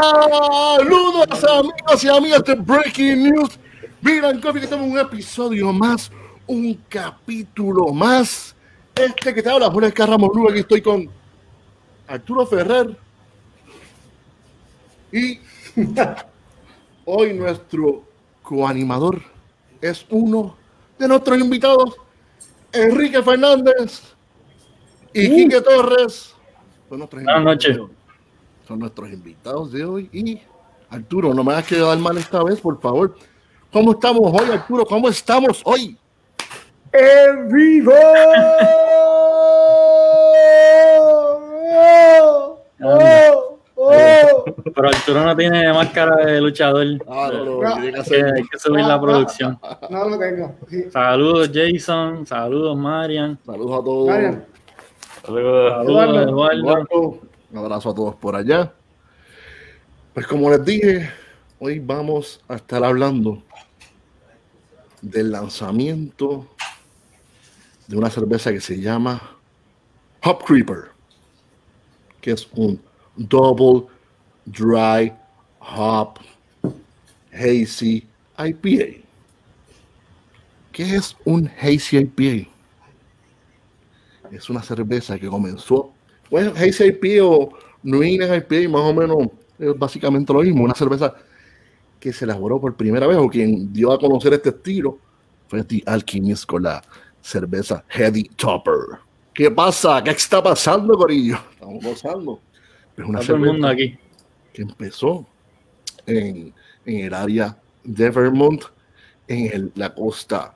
Saludos amigos y amigas de Breaking News. Miran, Coffee, que estamos en un episodio más, un capítulo más. Este que te habla, Jorge Carramos Rubén, aquí estoy con Arturo Ferrer. Y hoy nuestro coanimador es uno de nuestros invitados, Enrique Fernández y Uh. Quique Torres. Son nuestros Buenas noches. Son nuestros invitados de hoy. Y Arturo, no me has quedado mal esta vez, por favor. ¿Cómo estamos hoy, Arturo? ¿Cómo estamos hoy? ¡En vivo! ¡Oh! ¡Oh! Pero Arturo no tiene máscara de luchador. Ah, no, no, No. tiene que Hay que, hay que subir la producción. No lo tengo. Sí. Saludos Jason, saludos Marian, Saludos a todos. Marian, saludos Eduardo. Eduardo. Eduardo, Un abrazo a todos por allá. Pues como les dije, hoy vamos a estar hablando del lanzamiento de una cerveza que se llama Hop Creeper, que es un Double Dry Hop Hazy IPA. ¿Qué es un Hazy IPA? Es una cerveza que comenzó, bueno, Hazy IPA o England IPA, más o menos es básicamente lo mismo, una cerveza que se elaboró por primera vez o quien dio a conocer este estilo fue The Alchemist con la cerveza Heady Topper. ¿Qué pasa? ¿Qué está pasando, Corillo? Estamos gozando. Es una todo el mundo cerveza aquí. que empezó en, en el área de Vermont, en el- la costa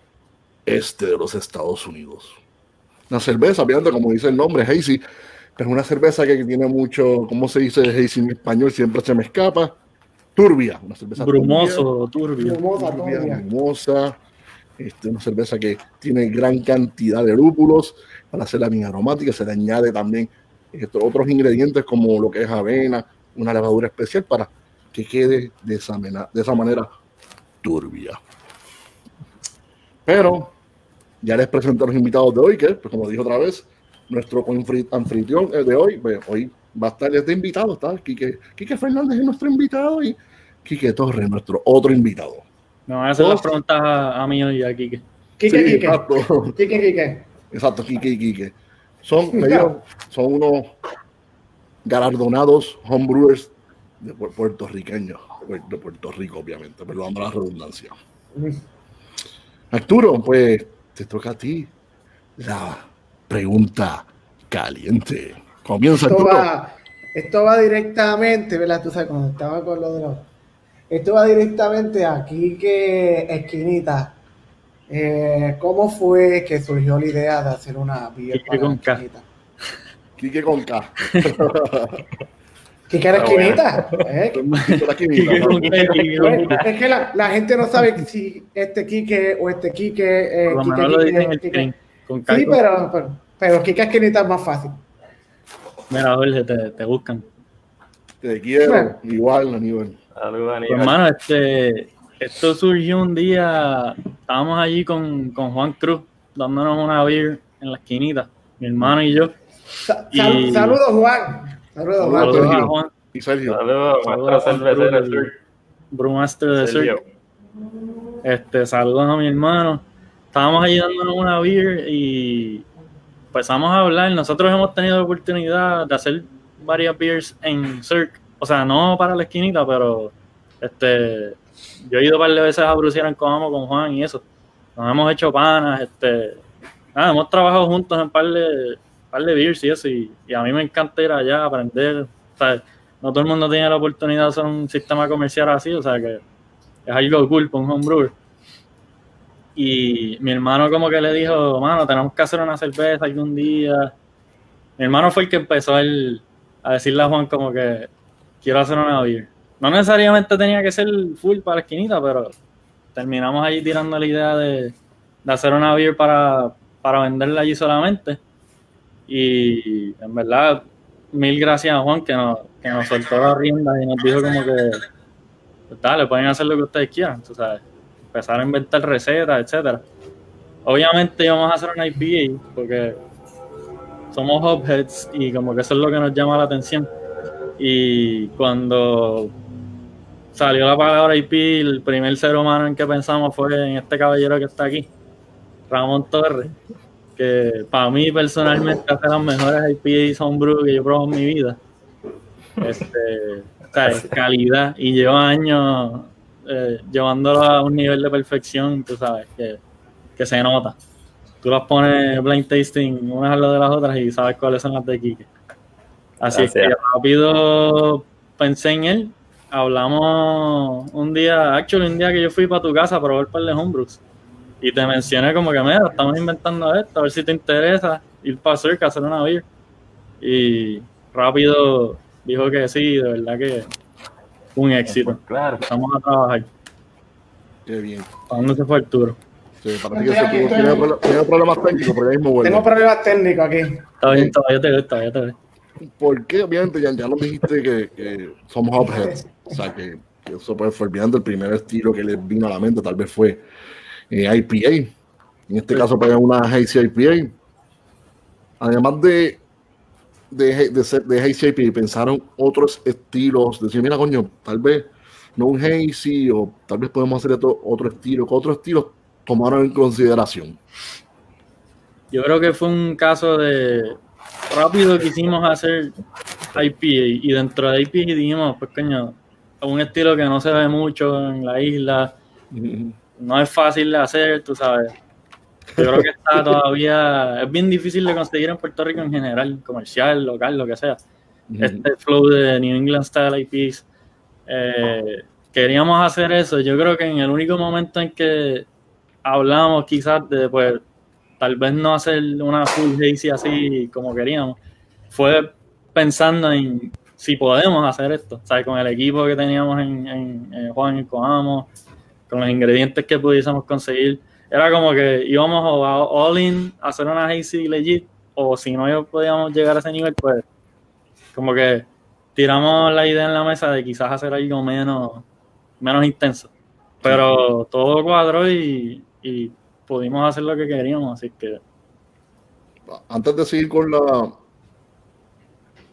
este de los Estados Unidos. Una cerveza, obviamente, como dice el nombre, hazy, es una cerveza que tiene mucho, ¿cómo se dice en español? Siempre se me escapa. Turbia, una cerveza Brumoso, turbio. Brumosa, turbia, turbia. brumosa. Este, una cerveza que tiene gran cantidad de lúpulos para hacerla bien aromática. Se le añade también estos otros ingredientes como lo que es avena, una levadura especial para que quede de esa, mena- de esa manera turbia. Pero ya les presento a los invitados de hoy, que, pues, como dije otra vez, nuestro anfitrión de hoy, pues, hoy va a estar este invitado, está Quique, Quique Fernández es nuestro invitado y Quique Torres, nuestro otro invitado. Me van a hacer Dos. las preguntas a, a mí y a Kike. Quique, Sí, Quique. exacto. Quique, Quique. Exacto, Quique y Quique. Son, ellos son unos galardonados homebrewers de pu- puertorriqueños, de Puerto Rico, obviamente, perdón la redundancia. Arturo, pues te toca a ti la pregunta caliente. Comienza, Esto va, esto va directamente, ¿verdad? Tú sabes, cuando estaba con lo de los... Esto va directamente a Quique Esquinita. Eh, ¿Cómo fue que surgió la idea de hacer una Quique para con K. Esquinita? Quique con K. ¿Quique era Esquinita? ¿Eh? Quique Quique con K, Quique con K. Es que la, la gente no sabe si este Quique o este Quique. Eh, Por lo Quique, menos lo Quique, dicen en el Quique. Con. Sí, pero, pero, pero Quique Esquinita es más fácil. Mira, Jorge, te, te buscan. Te quiero, Bueno. igual, Aníbal. Saludos, Pues, Aníbal. hermano, este, esto surgió un día, estábamos allí con, con Juan Cruz, dándonos una beer en la esquinita, mi hermano y yo. Sa- Y- sal- Saludos, Juan. Saludos, Juan. Saludos, Saludos a Sergio. Juan, Y Sergio. Saludos, Brewmaster de Sergio. Sur. Este, saludos a mi hermano. Estábamos allí dándonos una beer y empezamos a hablar. Nosotros hemos tenido la oportunidad de hacer varias beers en Cirque. O sea, no para la esquinita, pero este, yo he ido de veces a Bruciera en Coamo con Juan y eso. Nos hemos hecho panas, este, hemos trabajado juntos en par de, par de beers y eso. Y, a mí me encanta ir allá aprender. O sea, no todo el mundo tiene la oportunidad de hacer un sistema comercial así, o sea que es algo cool para un homebrewer. Y mi hermano como que le dijo, mano, tenemos que hacer una cerveza algún día. Mi hermano fue el que empezó el- a decirle a Juan como que quiero hacer una beer. No necesariamente tenía que ser full para la esquinita, pero terminamos allí tirando la idea de, de hacer una beer para, para venderla allí solamente. Y en verdad, mil gracias a Juan que nos, que nos soltó la rienda y nos dijo como que pues dale, pueden hacer lo que ustedes quieran, tú sabes, empezar a inventar recetas, etcétera. Obviamente íbamos a hacer una IPA porque somos hopheads y como que eso es lo que nos llama la atención. Y cuando salió la palabra IP, el primer ser humano en que pensamos fue en este caballero que está aquí, Ramón Torres, que para mí personalmente hace las mejores IP y Homebrew que yo probado en mi vida. Este, o sea, es calidad y lleva años eh, llevándolo a un nivel de perfección, tú sabes, que, que se nota. Tú las pones blind tasting unas al lado de las otras y sabes cuáles son las de Kike. Así es que rápido pensé en él. Hablamos un día, actually un día que yo fui para tu casa para ver par de homebrews. Y te mencioné como que, mira, estamos inventando esto, a ver si te interesa ir para cerca, hacer una beer. Y rápido dijo que sí, de verdad que un éxito. Claro. Vamos a trabajar. Qué bien. ¿Para dónde se fue Arturo? Sí, para ti que se tuvo, tiene, pro- tiene problemas técnicos, pero ya mismo vuelve. Tengo problemas técnicos aquí. Está bien, todavía te veo, todavía te veo. Porque obviamente ya, ya nos dijiste que, que somos objetos. O sea, que, que eso pues fue olvidando el primer estilo que les vino a la mente, tal vez fue eh, IPA. En este caso, pues una Hazy IPA. Además de, de, de, ser- de Hazy IPA, pensaron otros estilos. Decir, mira, coño, tal vez no un Hazy, o tal vez podemos hacer otro, otro estilo. ¿Qué otros estilos tomaron en consideración? Yo creo que fue un caso de rápido quisimos hacer IPA y dentro de IPA dijimos, pues coño, un estilo que no se ve mucho en la isla, no es fácil de hacer, tú sabes. Yo creo que está todavía, es bien difícil de conseguir en Puerto Rico en general, comercial, local, lo que sea. Este flow de New England Style IPs. Eh, queríamos hacer eso. Yo creo que en el único momento en que hablamos quizás de pues tal vez no hacer una full hazy así como queríamos, fue pensando en si podemos hacer esto, o sea, con el equipo que teníamos en, en- en Juan y Coamo, con los ingredientes que pudiésemos conseguir, era como que íbamos a all in hacer una hazy legit, o si no podíamos llegar a ese nivel, pues como que tiramos la idea en la mesa de quizás hacer algo menos, menos intenso. Pero todo cuadró y, y pudimos hacer lo que queríamos, así que antes de seguir con la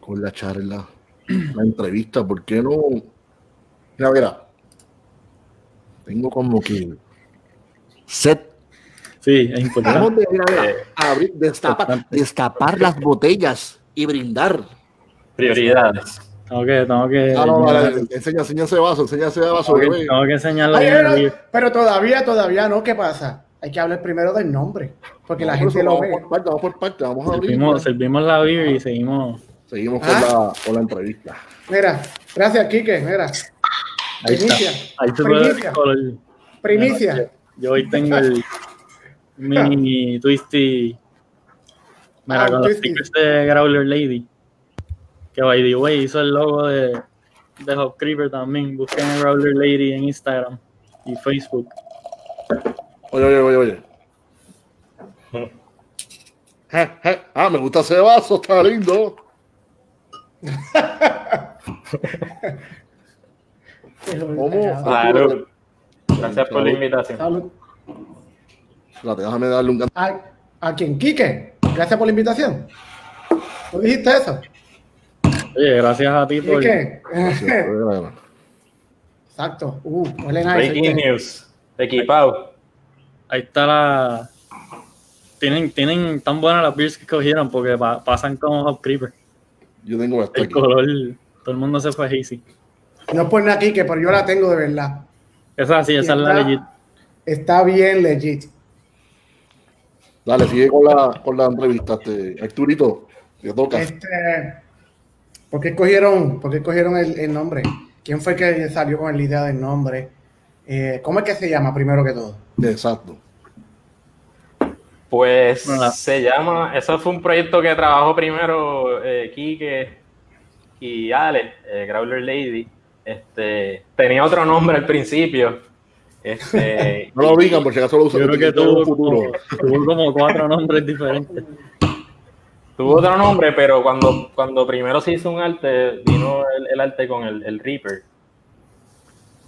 con la charla, la entrevista, ¿por qué no? Mira, mira, tengo como que set. sí, es importante. Mira, abrir, destapar, destapar las botellas y brindar. Prioridades. Tengo que, tengo que, Ah, no, vale, enseña, enseña ese vaso, enseña ese vaso, tengo que, tengo que Ay, pero, todavía, todavía no. ¿Qué pasa? Hay que hablar primero del nombre. Porque la gente lo vamos ve. por parte, vamos por parte, vamos a abrir. Servimos, servimos la beer y seguimos. Seguimos con, Ah. la, con la entrevista. Mira, gracias, Quique. Mira, Ahí está. Primicia. Ahí Primicia. primicia. Yo hoy tengo el mini twisty. Mira, Ah, con los stickers de Growler Lady. Que by the way hizo el logo de, de Hop Creeper también. Busquen a Growler Lady en Instagram y Facebook. Oye, oye, oye, oye. Je, je. Ah, me gusta ese vaso, está lindo. ¿Cómo? Claro. Gracias por la invitación. Salud. Espérate, déjame darle un canto. ¿A, ¿A quién? Quique. Gracias por la invitación. ¿Tú dijiste eso? Oye, gracias a ti por. Quique. Exacto. Uh, huele nice. Breaking news. Equipado. Ahí está la. Tienen, tienen tan buenas las beers que cogieron porque pa- pasan como Hop Creeper. Yo tengo esto El aquí. color, todo el mundo se fue easy. No es por nada, Quique, pero yo la tengo de verdad. Esa sí, esa es la Está- legit. Está bien legit. Dale, sigue con la, con la entrevista. Este, Arturito, te toca. Este, ¿Por qué escogieron, por qué escogieron el, el nombre? ¿Quién fue que salió con la idea del nombre? Eh, ¿Cómo es que se llama primero que todo? Exacto. Pues Bueno, se llama, eso fue un proyecto que trabajó primero eh, Quique y Ale, eh, Growler Lady. Este, tenía otro nombre al principio. Este, No lo digan, por si acaso lo usan Yo creo que tuvo futuro. como, tuvo como cuatro nombres diferentes. tuvo otro nombre, pero cuando, cuando primero se hizo un arte, vino el, el arte con el, el Reaper.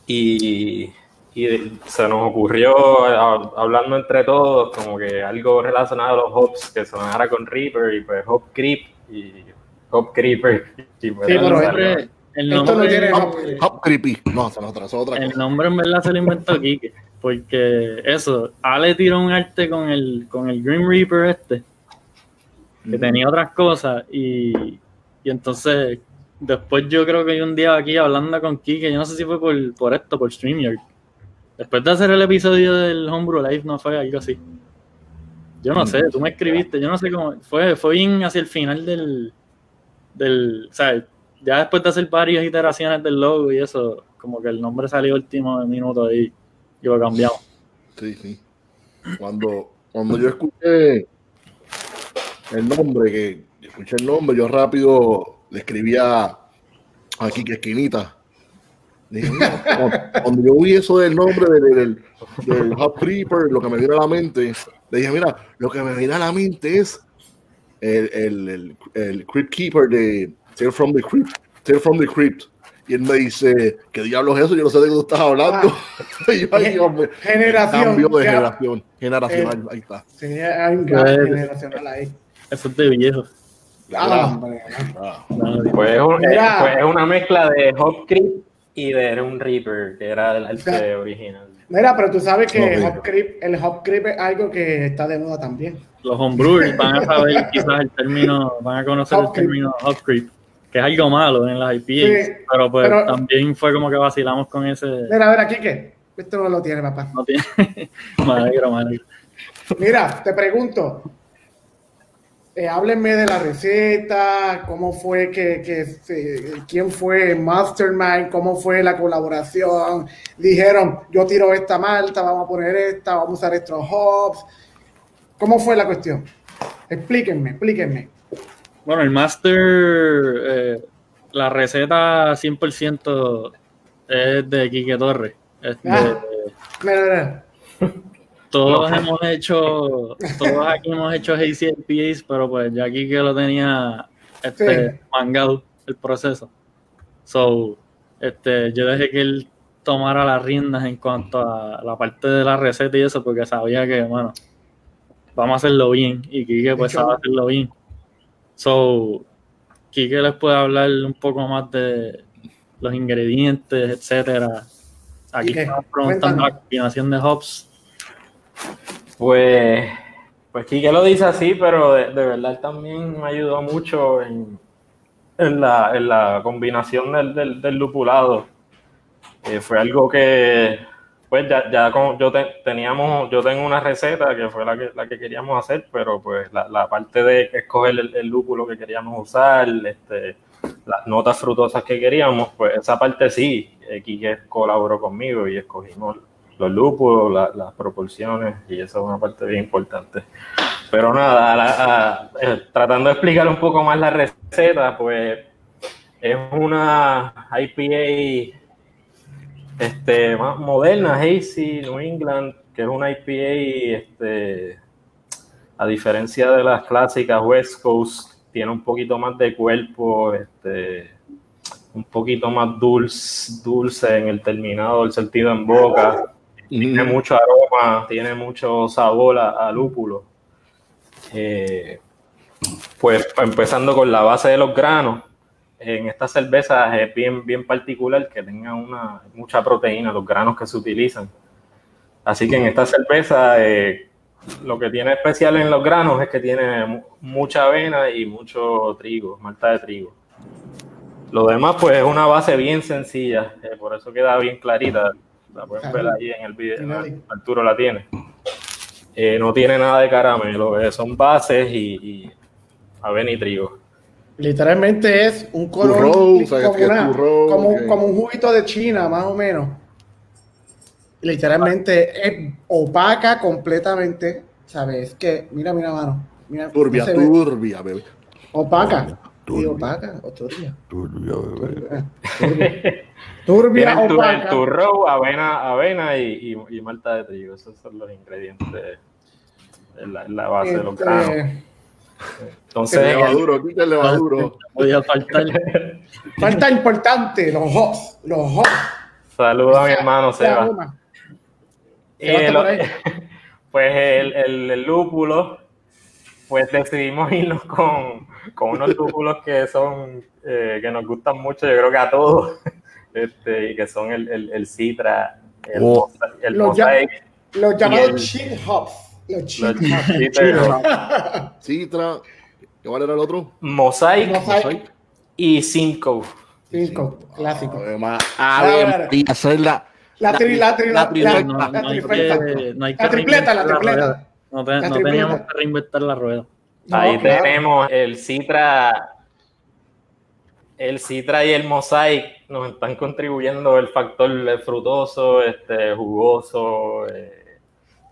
Y, y se nos ocurrió, a- hablando entre todos, como que algo relacionado a los hops que sonara con Reaper y pues Hop Creep y Hop Creeper. Sí, Sí, pero nombre- el Esto no nombre- tiene Hop, Hop Creepy. No, otra, esa es otra El nombre en verdad se lo inventó Kike. Porque eso, Ale tiró un arte con el, con el Green Reaper este, que tenía otras cosas, y, y entonces después yo creo que hay un día aquí hablando con Kike, yo no sé si fue por, por esto, por StreamYard. Después de hacer el episodio del Homebrew Live, no fue algo así. Yo no sé, tú me escribiste, yo no sé cómo, fue, fue bien hacia el final del, del, o sea, ya después de hacer varias iteraciones del logo y eso, como que el nombre salió último minuto y, y lo cambiamos. Sí, sí. Cuando, cuando yo escuché el nombre, que escuché el nombre, yo rápido le escribía a Kike Esquinita. Dije, cuando, yo vi eso del nombre del, del, Hub Creeper, lo que me vino a la mente, le dije, mira, lo que me viene a la mente es el, el, el, el Crypt Keeper de Tale from the Crypt. Tale from the Crypt. Y él me dice, ¿qué diablos es eso? Yo no sé de qué tú estás hablando. y yo, ay, Dios mío. Generación. Cambio de ya. generación. Generacional, ahí está. Sí, hay un gap generacional ahí. Eso es de viejo. Ah, Ah, Pues es, un- Mira. eh, pues es una mezcla de Hop Creep y de un Reaper, que era el arte original. Mira, pero tú sabes que No, el hop creep, el hop creep es algo que está de moda también. los homebrewers van a saber quizás el término, van a conocer el Hop creep. término hop creep, que es algo malo en las IPAs, Sí, pero pues pero- también fue como que vacilamos con ese... Mira, a ver, aquí que esto no lo tiene, papá. No tiene... me alegro. Mira, te pregunto, eh, háblenme de la receta, cómo fue que, quién fue el Mastermind, cómo fue la colaboración. Dijeron, yo tiro esta malta, vamos a poner esta, vamos a usar estos hops. ¿Cómo fue la cuestión? Explíquenme, explíquenme. Bueno, el master, eh, la receta 100% es de Quique Torres. Este, Ah. Mira, mira. Todos hemos hecho, todos aquí hemos hecho Hazy IPAs, pero pues ya Quique lo tenía este, Sí. mangado el proceso. So, este, yo dejé que él tomara las riendas en cuanto a la parte de la receta y eso, porque sabía que, bueno, vamos a hacerlo bien. Y Quique pues hecho, sabe hacerlo bien. So, Quique les puede hablar un poco más de los ingredientes, etcétera. Aquí Quique, estamos preguntando la combinación de hops. Pues, pues Quique lo dice así, pero de, de verdad también me ayudó mucho en, en, la, en la combinación del, del, del lupulado. Eh, fue algo que, pues ya, ya con- yo te- teníamos, yo tengo una receta que fue la que, la que queríamos hacer, pero pues la, la parte de escoger el, el lúpulo que queríamos usar, este, las notas frutosas que queríamos, pues esa parte sí, Quique colaboró conmigo y escogimos los lúpulos, la- las proporciones, y eso es una parte bien importante. Pero nada, la- eh, tratando de explicar un poco más la receta, pues es una IPA este, más moderna, Hazy, New England, que es una IPA, este, a diferencia de las clásicas West Coast, tiene un poquito más de cuerpo, este, un poquito más dulce, dulce en el terminado, el sentido en boca tiene mucho aroma, tiene mucho sabor a, a lúpulo. Eh, pues empezando con la base de los granos, en esta cerveza es bien, bien particular que tenga una, mucha proteína, los granos que se utilizan. Así que en esta cerveza eh, lo que tiene especial en los granos es que tiene mu- mucha avena y mucho trigo, malta de trigo. Lo demás pues es una base bien sencilla, eh, por eso queda bien clarita. La pueden ver ahí en el video. Arturo la tiene. Eh, no tiene nada de caramelo, son bases y, y avena y trigo. Literalmente es un color Turrón, ¿sabes como, una- turrón? como, Ok. como un juguito de China, más o menos. Literalmente es opaca completamente. ¿Sabes? Que, mira, mira, mano. Mira, Turbia, no se ve. turbia, bebé. Opaca. Sí, Turbia. opaca o turbia. Turbia, bebé. Turbia, Turbia, Tiene el, tu- el opaca. turrón, avena, avena y, y- y malta de trigo. Esos son los ingredientes en la, la base de los Entonces, levaduro, quita el levaduro. Podía faltar. falta importante, los hops. Los hops. saluda a mi hermano Seba. ahí. pues el, el- el lúpulo pues decidimos irnos con, con unos lúpulos que son, eh, que nos gustan mucho, yo creo que a todos, este, y que son el, el, el Citra, el, Oh. Los llamados el- cheat hops. Los los cheat hops. Citra, Citra, ¿cuál era el otro? Mosaic Mosaic. y Cinco. Cinco, clásico. Además, María, esa es la, La tri, la tri, la, la- No, la no que, no La tripleta, la tripleta. No, te- La no tripleta. teníamos que reinventar la rueda. No, Ahí claro. tenemos el Citra, el Citra y el Mosaic nos están contribuyendo el factor frutoso, este, jugoso, eh,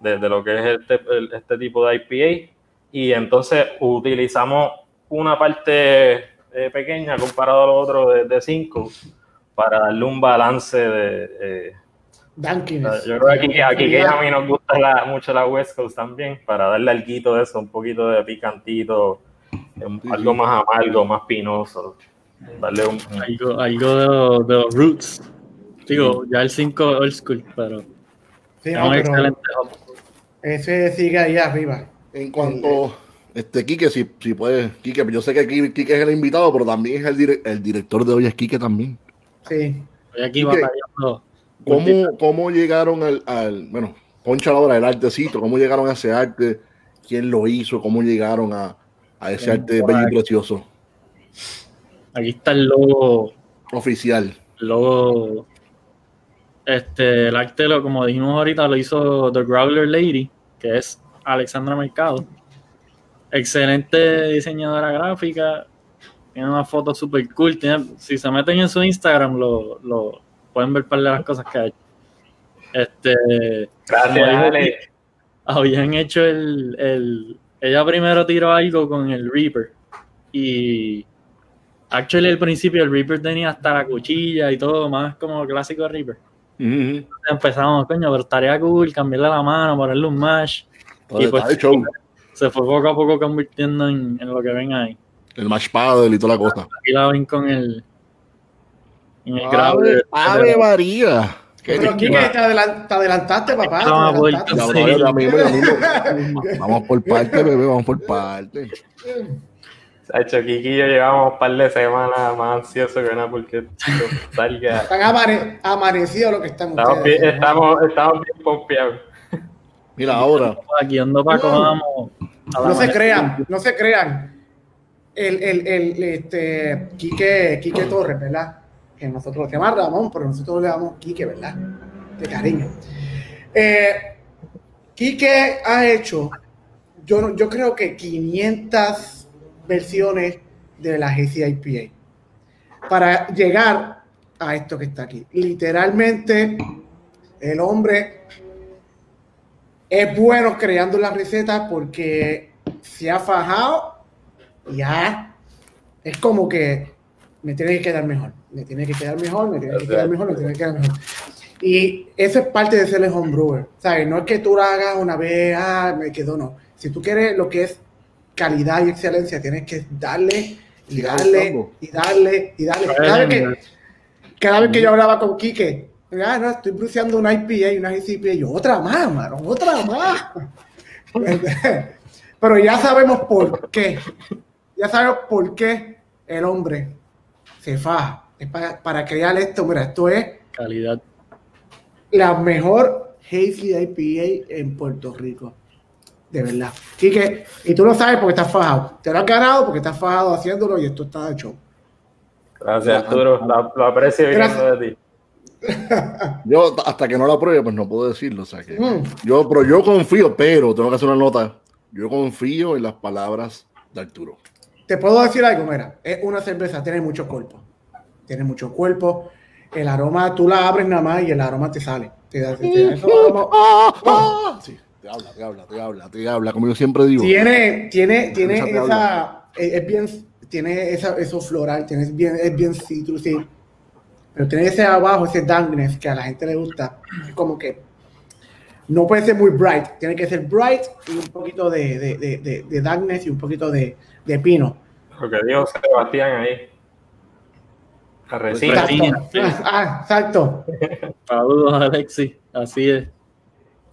de, de lo que es este, el- este tipo de IPA. Y entonces utilizamos una parte eh, pequeña comparado a lo otro de 5 para darle un balance de... eh, yo creo que aquí, aquí que a mí nos gusta la- mucho la West Coast también, para darle algo de eso, un poquito de picantito, Sí, algo más amargo, más pinoso. Darle un, Algo, algo de, los, de los roots. Digo, ya el 5 old school, pero Sí, es no, un pero excelente. Ese sigue ahí arriba. En cuanto, este, Quique, si, si puedes, Quique, yo sé que Qui- Quique es el invitado, pero también es el, dire- el director de hoy, es Quique también. Sí. Estoy aquí batallando. ¿Cómo, cómo llegaron al, al, bueno, poncha ahora el artecito, cómo llegaron a ese arte, quién lo hizo, cómo llegaron a, a ese Bien, arte bello y aquí. precioso, Aquí está el logo oficial? el logo este el arte lo como dijimos ahorita lo hizo The Growler Lady que es Alexandra Mercado excelente diseñadora gráfica tiene una foto super cool tiene- si se meten en su Instagram lo, lo pueden ver par de las cosas que ha hecho este Gracias, habían hecho el, el- Ella primero tiró algo con el Reaper. Y. Actually, al principio el Reaper tenía hasta la cuchilla y todo, más como clásico de Reaper. Empezamos, coño, pero estaría cool cambiarle la mano, ponerle un. Oye, Y pues-. Se fue poco a poco convirtiendo en, en lo que ven ahí. El match paddle y toda la cosa. Aquí la ven con el. En el Ave, grabber. Ave María. Pero que te, adelan- te adelantaste, papá. te adelantaste. Sí. Vamos por parte, bebé, vamos por parte. Sacho, Kiki y yo llevamos un par de semanas más ansiosos que nada porque salga. Están amane- amanecidos lo que están Estamos ustedes. bien, estamos, estamos bien pompeados. Mira, ahora, Aquí ando para la No se crean, no se crean. El, el, el, este, Quique, Quique Torres, ¿verdad? Que nosotros se llama Ramón, pero nosotros le damos Quique, ¿verdad? De cariño. Eh, Quique ha hecho, yo, no- yo creo que 500 versiones de la GCIPA para llegar a esto que está aquí. Literalmente, el hombre es bueno creando las recetas porque se ha fajado y es como que me tiene que quedar mejor, me tiene que quedar mejor, me tiene que quedar mejor, me tiene que quedar mejor. Y eso es parte de ser el homebrewer, ¿sabes? No es que tú lo hagas una vez, ah, me quedó, no. Si tú quieres lo que es calidad y excelencia, tienes que darle y darle y darle y darle. Cada vez que, cada vez que yo hablaba con Quique, ah, no, estoy bruceando una IPA y una ICPA, y yo, otra más, mano, otra más. Pero ya sabemos por qué. Ya sabemos por qué el hombre se faja. Es para, para crear esto. Mira, esto es Calidad. la mejor Hazy IPA en Puerto Rico. De verdad. Quique, y tú lo sabes porque estás fajado. Te lo has ganado porque estás fajado haciéndolo y esto está de show. Gracias, Arturo. Lo, lo aprecio viniendo de ti. yo hasta que no la pruebe, pues no puedo decirlo. O sea que Mm. yo, pero yo confío, pero tengo que hacer una nota. Yo confío en las palabras de Arturo. Te puedo decir algo, mira, es una cerveza, tiene mucho cuerpo. Tiene mucho cuerpo. El aroma, tú la abres nada más y el aroma te sale. Te da- te da- eso Ah, ah. Sí, te habla, te habla, te habla, te habla, como yo siempre digo. Tiene, tiene, tiene Esa esa, es, es bien, tiene esa, eso floral, tiene, es bien, es bien citrusy, pero tiene ese abajo, ese dankness que a la gente le gusta, es como que no puede ser muy bright, tiene que ser bright y un poquito de, de, de, de, de dankness y un poquito de, de pino. Lo que dijo Sebastián ahí. Exacto. sí. Ah, exacto. Saludos, Alexi. Así es.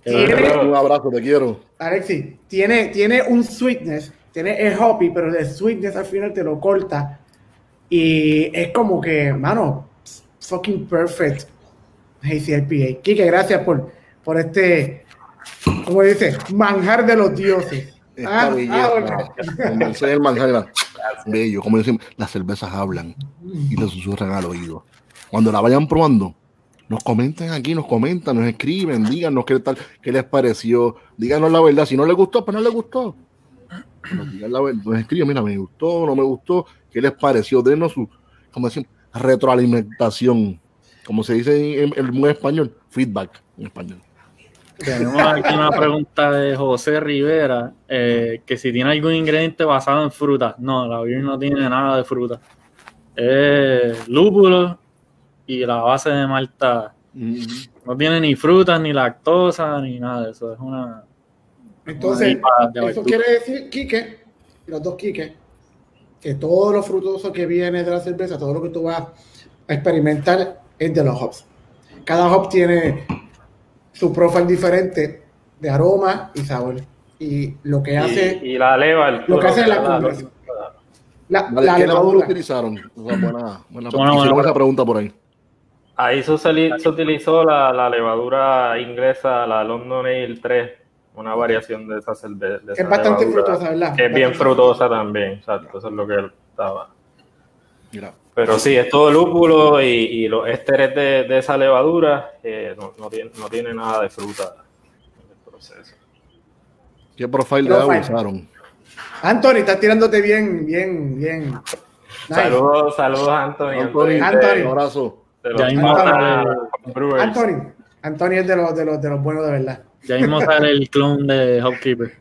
Tiene- Un abrazo, te quiero. Alexi, tiene, tiene un sweetness tiene el hoppy, pero el sweetness al final te lo corta. Y es como que, mano, fucking perfect. Hazy IPA. Kike, gracias por, por este, como dice, manjar de los dioses. Esta Ah, belleza, ah, bueno. el manjar, bello, como decimos, las cervezas hablan y te susurran al oído. Cuando la vayan probando, nos comenten aquí, nos comentan, nos escriben, díganos qué tal, qué les pareció, díganos la verdad, si no les gustó, pues no les gustó. Nos la verdad, nos escriben, mira, me gustó, no me gustó, qué les pareció, denos su, como decimos, retroalimentación, como se dice en, en buen español, feedback en español. Tenemos aquí una pregunta de José Rivera, eh, que si tiene algún ingrediente basado en fruta. No, la beer no tiene nada de fruta. Es lúpulo y la base de malta. No tiene ni frutas, ni lactosa, ni nada de eso. Es una... Entonces, una IPA de eso quiere decir, Quique, los dos Quique, que todo lo frutoso que viene de la cerveza, todo lo que tú vas a experimentar es de los hops. Cada hop tiene su profile diferente de aroma y sabor. Y lo que hace Y, y la leva, el Lo que hace es la la- la, la ¿Qué levadura levadura. utilizaron? O sea, buena, buena, Buena, hicieron buena. esa pregunta por ahí. Ahí se, utilizó la, la levadura inglesa, la London Ale 3, una variación de esa cerveza. de es esa bastante levadura, frutosa, ¿verdad? Que es bien frutosa también, exacto, eso es lo que estaba. Mira, Pero sí, es todo lúpulo y, y los ésteres de, de esa levadura eh, no, no tiene, no tiene nada de fruta en el proceso. ¿qué profile de agua Profile. usaron? Anthony, estás tirándote bien, bien, bien. Nice. Saludos, saludos Anthony. Anthony, Anthony. un abrazo. De Ya mismo Brewers. Anthony. Anthony es de los, de los, de los buenos de verdad. Ya mismo sale el clon de Hopkeeper.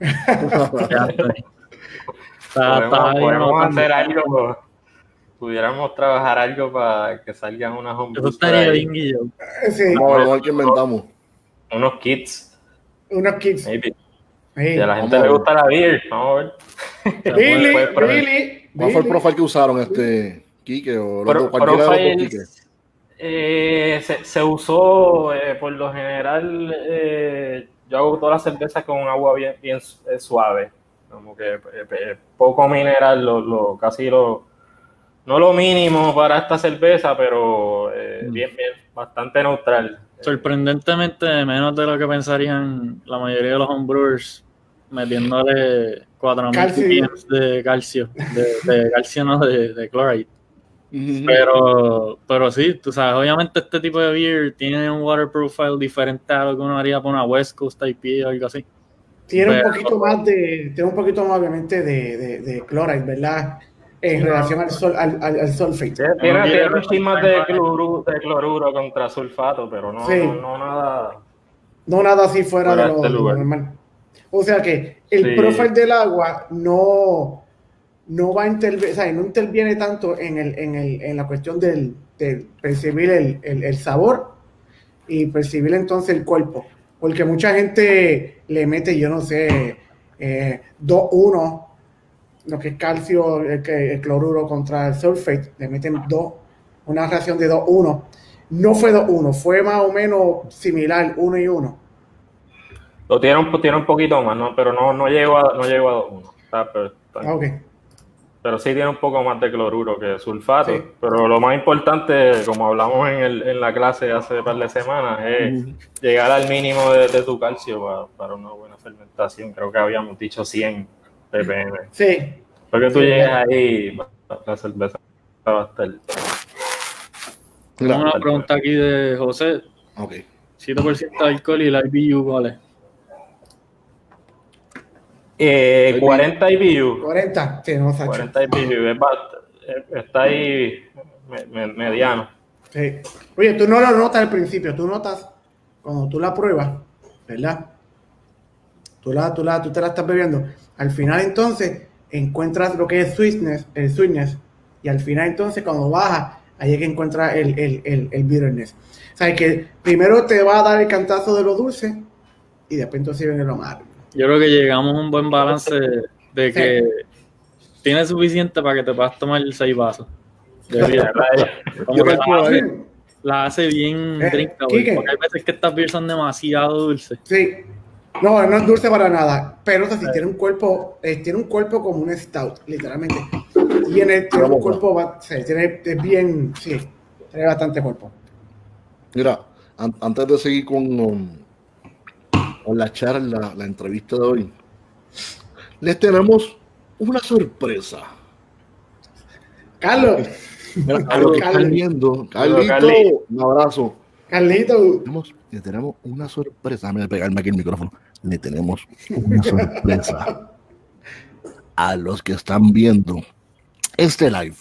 Anthony. Podemos, hacer algo, pudiéramos trabajar algo para que salgan unas Eso homebrews por estaría bien, Guillo. Eh, Sí, Vamos qué inventamos. unos kits, unos kids. maybe. Sí. Si a la gente Vamos le ver. gusta la beer, vamos a ver. Billy, ¿Cuál fue el profile que usaron este Quique o Pro- cualquiera de los eh, se, se usó eh, por lo general eh, yo hago todas las cervezas con agua bien, bien eh, suave como que poco mineral lo, lo- casi lo no lo mínimo para esta cerveza pero eh, Mm. bien bien bastante neutral Sorprendentemente menos de lo que pensarían la mayoría de los homebrewers metiéndole 4000 Calcio. ppm de calcio, de, de calcio no, de, de chloride. Pero, pero sí, tú sabes, obviamente este tipo de beer tiene un water profile diferente a lo que uno haría por una West Coast IPA o algo así. Tiene un Pero- poquito más de, tiene un poquito más obviamente de, de, de chloride, ¿verdad? En relación al sol, al, al, al sulfate. tiene, tiene, no tiene tiene- unos chismas de cloruro, de cloruro contra sulfato pero no, Sí. no, no nada No nada así fuera Fuera de lo, este de lo lugar. normal. O sea que el Sí. profile del agua no, no va a intervenir, o sea, no interviene tanto en, el, en, el, en la cuestión del, del percibir el, el, el sabor y percibir entonces el cuerpo. Porque mucha gente le mete, yo no sé, eh, 2-1, lo que es calcio, el, cloruro contra el sulfate, le meten 2, una reacción de 2-1. No fue 2-1, fue más o menos similar, 1 y 1. Lo tiene un, tiene un poquito más, ¿no? Pero no, no llegó a, no llegó a 2-1. Está- Ah. Pero sí tiene un poco más de cloruro que sulfato. Sí. Pero lo más importante, como hablamos en, el, en la clase hace un par de semanas, es llegar al mínimo de, de tu calcio para, para una buena fermentación. Creo que habíamos dicho 100 ppm. Sí, Porque tú Sí. llegues ahí, la cerveza va a estar... Tengo una pregunta aquí de José. ok. 7% de alcohol y el IBU, ¿cuál es? Eh, 40 IBU. 40. Sí, no, Sacho. 40 IBU. es bast- eh, está ahí me- me- mediano. Sí. Oye, tú no lo notas al principio, tú notas cuando tú la pruebas, ¿verdad? Tú, la, tú, la, tú te la estás bebiendo. Al final entonces encuentras lo que es sweetness, el sweetness, y al final entonces cuando baja, ahí es que encuentras el, el, el, el bitterness. O sea, que primero te va a dar el cantazo de lo dulce y después entonces viene lo amargo. Yo creo que llegamos a un buen balance de que tienes suficiente para que te puedas tomar seis vasos. De vida. Como Yo que calculo la, hace, la hace bien Eh, drinkable, porque hay veces que estas beers son demasiado dulces. Sí, No, no es dulce para nada. Pero o sea, sí, tiene un cuerpo, eh, tiene un cuerpo como un stout, literalmente. Tiene, tiene un cuerpo, sí, tiene, es bien, sí, tiene bastante cuerpo. Mira, an- antes de seguir con, con la charla, la entrevista de hoy, les tenemos una sorpresa. Carlos, Mira, a los que Carlos. están viendo, Carli. Carlito, un abrazo. Carlito, Tenemos- le tenemos una sorpresa. Déjame pegarme aquí el micrófono. Le tenemos una sorpresa a los que están viendo este live.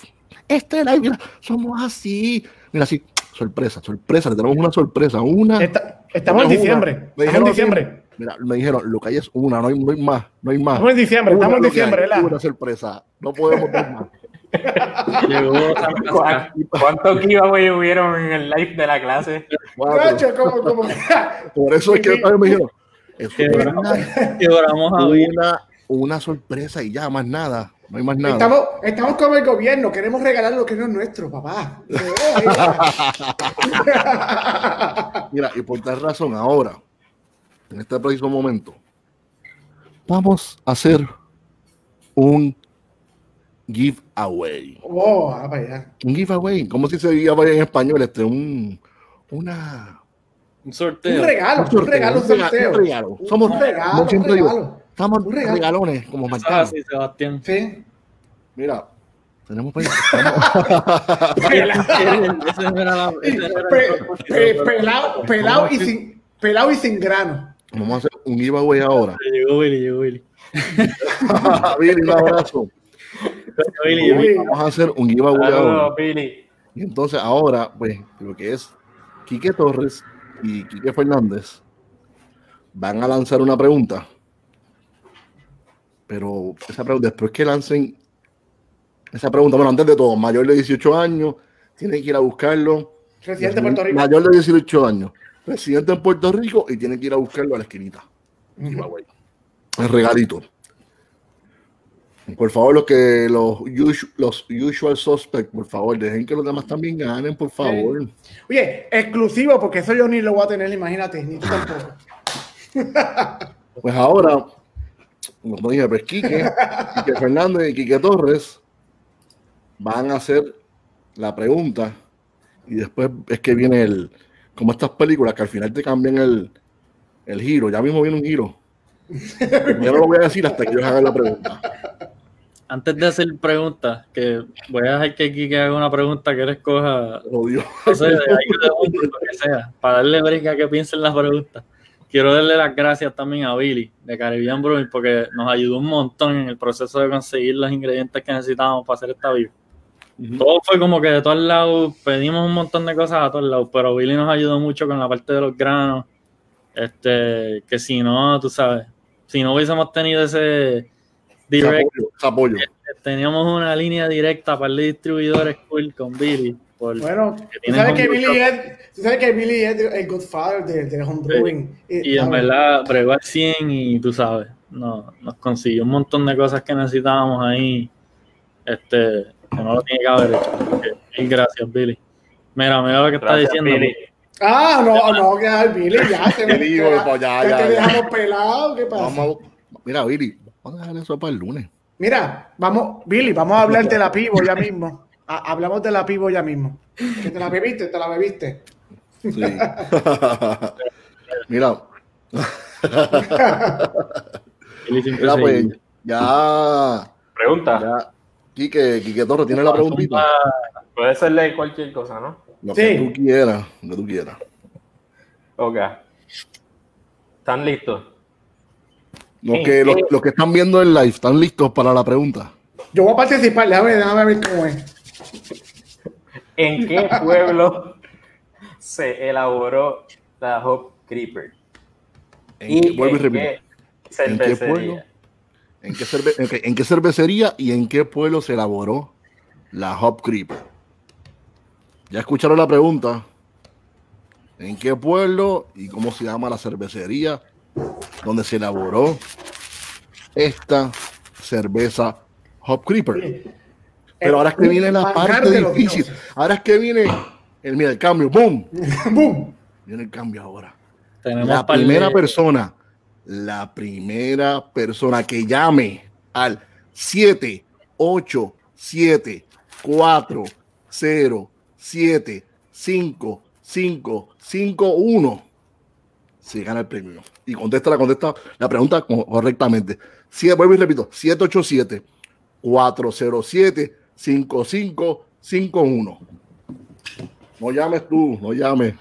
Este live, mira, somos así. Mira, así, sorpresa, sorpresa. Le tenemos una sorpresa. Una. está- estamos en diciembre. Me Estamos en dijeron diciembre. así, Mira, me dijeron, lo que hay es una, no hay, no hay más, no hay más. Estamos en diciembre, Una estamos en diciembre, ¿verdad? Una sorpresa. No podemos dar más. Llegó Santa ¿Cuán- ¿Cuántos giveaway hubieron en el live de la clase? Como, como, Por eso es que también me dijeron, es una, una, una sorpresa y ya, más nada. No hay más nada. estamos, estamos como el gobierno, queremos regalar lo que no es nuestro, papá. Mira, y por tal razón, ahora, en este preciso momento, vamos a hacer un giveaway. oh, ah, para allá. Un giveaway, ¿cómo si se giveaway en español? Este, un, una, Un sorteo. Un regalo, un regalo, un sorteo. Un regalo. Somos, Un regalo, como un siempre digo, regalo. Estamos regalones, como Ah, marcados. sí, Sebastián. Sí. Mira, tenemos pero- pelado, pelado y sin, pelado y sin grano. Vamos a hacer un giveaway ahora. Llegó Willy, llegó Willy. Billy, un abrazo. Llegó Willy. Vamos a hacer un giveaway ahora. Billy. Y entonces ahora, pues, lo que es Quique Torres y Quique Fernández van a lanzar una pregunta. Pero esa pregunta, después que lancen esa pregunta, bueno, antes de todo, mayor de 18 años, tiene que ir a buscarlo. Residente de Puerto Rico. Mayor de 18 años, residente en Puerto Rico y tiene que ir a buscarlo a la esquinita. Giveaway. El regalito. Por favor, los que los, usu- los usual suspects, por favor, dejen que los demás también ganen, por favor. Oye, exclusivo, porque eso yo ni lo voy a tener, imagínate, ni tú tampoco. Pues ahora, como dije, pues Quique, Quique Fernández y Quique Torres van a hacer la pregunta y después es que viene el, como estas películas que al final te cambian el, el giro, ya mismo viene un giro. Yo no lo voy a decir hasta que ellos hagan la pregunta. Antes de hacer preguntas, que voy a dejar que Kike haga una pregunta que él escoja, no sé, de algo de hombre, lo que sea, para darle brinca que piense en las preguntas. Quiero darle las gracias también a Billy de Caribbean Brewing porque nos ayudó un montón en el proceso de conseguir los ingredientes que necesitábamos para hacer esta beer. Todo fue como que de todos lados, pedimos un montón de cosas a todos lados, pero Billy nos ayudó mucho con la parte de los granos. Este, que si no, tú sabes, si no hubiésemos tenido ese Ese direct, apoyo, teníamos una línea directa para el distribuidor cool con Billy. Por, Bueno, que tú sabes que Billy brew es, tú sabes que Billy es el godfather del de homebrewing. y en verdad bregó al 100 y tú sabes, no, nos consiguió un montón de cosas que necesitábamos ahí, este, que no lo tiene que haber hecho. que mil gracias, Billy. Mira, mira lo que está Gracias, diciendo. Billy. Ah, no, no, que al Billy ya se me pues, ya, ya, te ya. dejamos pelado, ¿qué pasa? Vamos a- mira, Billy, vamos a dejar eso para el lunes. Mira, vamos, Billy, vamos a hablar de la pivo ya mismo. Ha- hablamos de la pivo ya mismo. ¿Que te la bebiste? ¿Te la bebiste? Sí. mira, mira, pues, ya, Pregunta. ya, Quique, Quique Torres tiene la preguntita. Puede serle cualquier cosa, ¿no? Lo Sí. que tú quieras, lo que tú quieras. Ok. ¿Están listos? Los Sí, que, los que están viendo el live, ¿están listos para la pregunta? Yo voy a participar, déjame, déjame ver cómo es. ¿En qué pueblo se elaboró la Hop Creeper? ¿En qué, vuelvo y en repito. qué ¿En qué cervecería? pueblo? ¿En qué, cerve- ¿En qué cervecería y en qué pueblo se elaboró la Hop Creeper? Ya escucharon la pregunta. ¿En qué pueblo y cómo se llama la cervecería donde se elaboró esta cerveza Hop Creeper? Pero ahora es que viene la parte difícil. Ahora es que viene el, mira, el cambio. ¡Boom! ¡Bum! Viene el cambio ahora. Tenemos La par de- primera persona, la primera persona que llame al 787 4 0 7 5 5 5 1 se gana el premio. Y contesta la contesta la pregunta co- correctamente. Si, vuelvo y repito, 787 407 5551. No llames tú, no llames.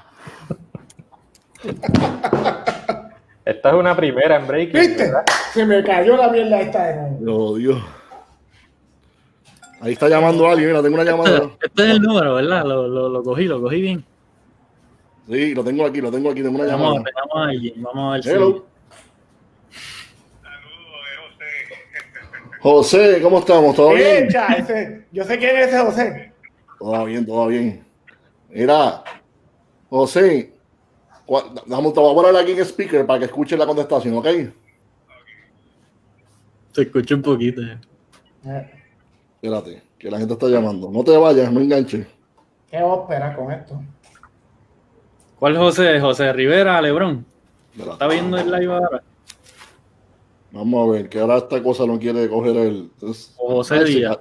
Esta es una primera en breaking. ¿Viste? ¿verdad? Se me cayó la mierda esta de nuevo. Oh, Dios. Ahí está llamando alguien, mira, tengo una llamada. Este es el número, ¿verdad? Lo, lo, lo cogí, lo cogí bien. Sí, lo tengo aquí, lo tengo aquí, tengo una Vamos, llamada. tenemos a alguien, vamos a ver si. José, ¿cómo estamos? ¿Todo bien? Echa, ese, yo sé quién es ese José. Todo bien, todo bien. Mira, José, dame- te voy a poner aquí en speaker para que escuche la contestación, ¿ok? Se escucha un poquito. eh. Espérate, que la gente está llamando. No te vayas, no enganches. ¿Qué ópera con esto? ¿Cuál José? José Rivera, Lebrón. ¿Está viendo el live ahora? Vamos a ver, que ahora esta cosa no quiere coger el. es- O José Ah, Díaz.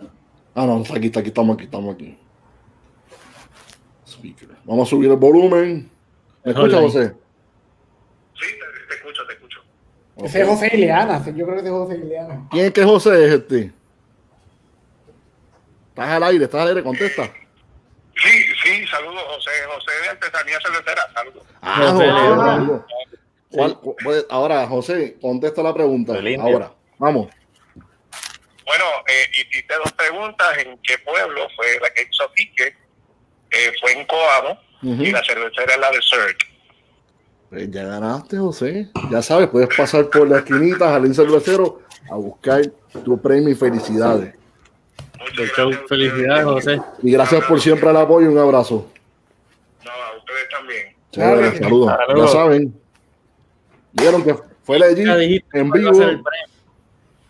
Ah, no, está aquí, está aquí, estamos aquí, estamos aquí. Speaker. Vamos a subir el volumen. ¿Me escucha, Online. José? Sí, te, te escucho, te escucho. Ese es José Ileana, yo creo que ese es José Ileana. ¿Quién es que José es este? Estás al aire, estás al aire, contesta. Sí, sí, saludos, José, José de Artesanía Cervecera, saludos. Ah, José José. ¿Cuál- cu- pues, ahora, José, contesta la pregunta. Ahora, vamos. Bueno, eh, hiciste dos preguntas, ¿en qué pueblo fue la que hizo Quique? Eh, fue en Coamo y la cervecera es la de Cirque. Pues ya ganaste, José. Ya sabes, puedes pasar por la esquinita, Jardín Cervecero, a buscar tu premio y felicidades. Muchas gracias. Felicidades, José. Y gracias por siempre el apoyo y un abrazo. No, a ustedes también. Saludos. Ya saben. Vieron que fue allí dijiste en vivo.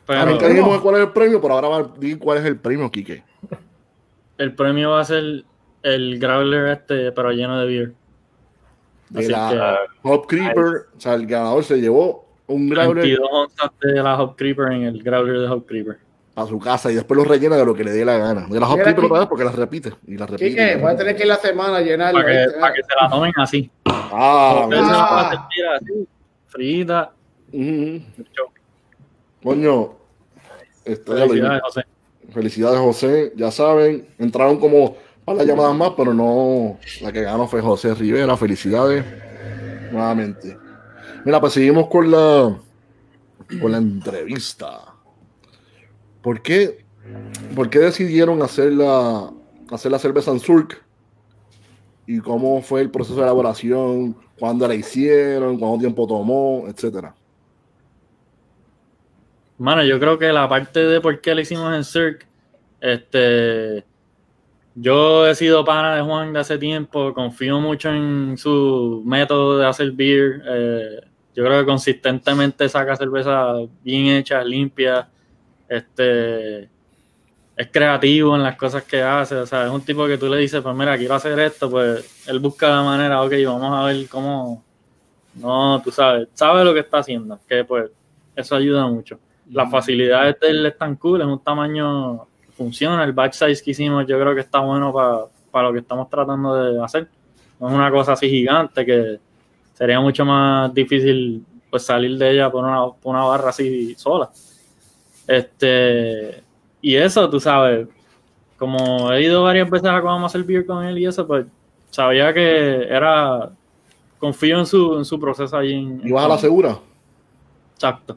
Pero dijimos cuál es el premio, pero ahora va a decir cuál es el premio, Quique. el premio va a ser el Growler este, pero lleno de beer. De Así la que Hop Creeper, o sea, el ganador se llevó un growler 22 onzas de la Hop Creeper en el Growler de Hop Creeper. a su casa y después lo rellena de lo que le dé la gana. De la Hop Creeper otra vez porque las repite y las repite. Quique, voy a tener que ir la semana a llenarlo. Para que, ¿viste? para que se la tomen así. Ah, la Ah. Van a sentir así, frita. ujú. show. Coño. José. Felicidades, José. Ya saben, entraron como para las llamadas más, pero no. La que ganó fue José Rivera. Felicidades nuevamente. Mira, pues seguimos con la, con la entrevista. ¿Por qué, por qué decidieron hacer la, hacer la cerveza en Surk? ¿Y cómo fue el proceso de elaboración? ¿Cuándo la hicieron? ¿Cuánto tiempo tomó? Etcétera. Mano, yo creo que la parte de por qué lo hicimos en Cirque, este, yo he sido pana de Juan de hace tiempo, confío mucho en su método de hacer beer. eh, yo creo que consistentemente saca cerveza bien hecha, limpia. Este, es creativo en las cosas que hace. O sea, es un tipo que tú le dices, pues mira, quiero hacer esto, pues él busca la manera, ok, vamos a ver cómo. No, tú sabes, sabe lo que está haciendo, que pues eso ayuda mucho. Las facilidades de él están cool, es un tamaño que funciona. El batch size que hicimos, yo creo que está bueno para lo que estamos tratando de hacer. No es una cosa así gigante que sería mucho más difícil pues salir de ella por una, por una barra así sola. Este, y eso, tú sabes, como he ido varias veces a cómo hacer beer con él y eso, pues sabía que era. Confío en su, en su proceso allí en, ¿Y vas a la segura? Exacto.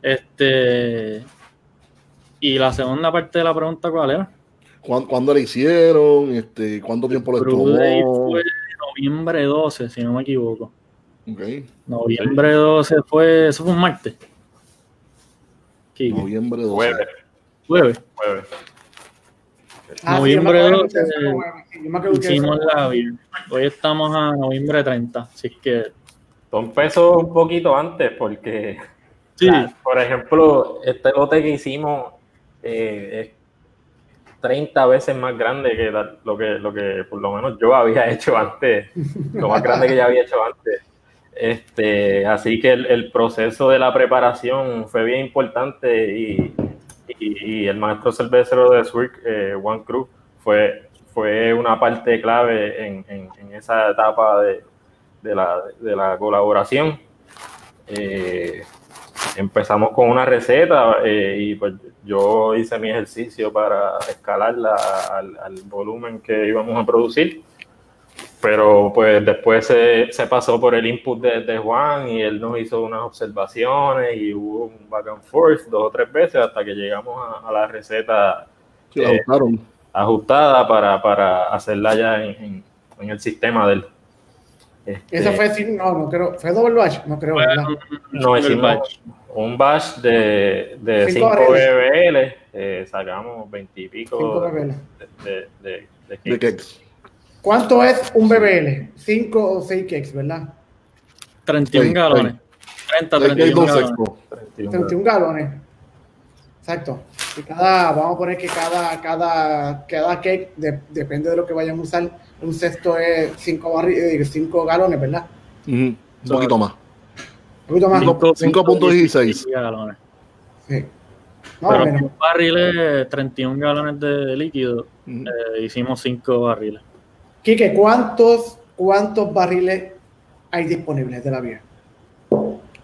Este. Y la segunda parte de la pregunta, ¿cuál era? ¿Cuándo, cuándo la hicieron? Este, ¿Cuánto tiempo Day tomó? fue noviembre 12, si no me equivoco. Ok. Noviembre 12 fue. Eso fue un martes. Noviembre 12. Jueves, Jueves. jueves. Ah, sí, noviembre yo me acuerdo 12, que ustedes fueron, sí, yo me acuerdo que Hicimos la beer. Hoy estamos a noviembre 30. Así que. Todo empezó un poquito antes porque, Sí. por ejemplo, este lote que hicimos eh, es 30 veces más grande que la- lo que lo que por lo menos yo había hecho antes, lo más grande que ya había hecho antes. Este, así que el, el proceso de la preparación fue bien importante y, y, el maestro cervecero de Swirk, eh, One Crew, fue, fue una parte clave en, en- esa etapa de, de la, de la colaboración. Eh, empezamos con una receta eh, y pues yo hice mi ejercicio para escalarla al, al volumen que íbamos a producir. Pero pues después se, se pasó por el input de, de Juan y él nos hizo unas observaciones y hubo un back and forth dos o tres veces hasta que llegamos a, a la receta Sí, Eh, ajustada para, para hacerla ya en, en- en el sistema del... Este, Eso fue sin, no, no creo, fue double batch, no creo, ¿verdad? No, el hicimos batch. un batch de, de Cinco 5 barriles. BBL, eh, sacamos 20 y pico Cinco de, de, de, de De. ¿Cuánto es un BBL? 5 o 6 cakes, ¿verdad? 31 Sí, galones. 30, De cake 31 dos galones. expo. 31 31 galones. Exacto. Y cada, vamos a poner que cada, cada, cada cake, de- depende de lo que vayan a usar, un cesto es 5 barriles, 5 galones, ¿verdad? Un poquito más. Un poquito más. Cinco- Cinco- 5.16. 5 galones. Sí. Más o Pero menos. un barriles, 31 galones de líquido, eh, hicimos 5 barriles. Quique, ¿cuántos, ¿cuántos barriles hay disponibles de la beer?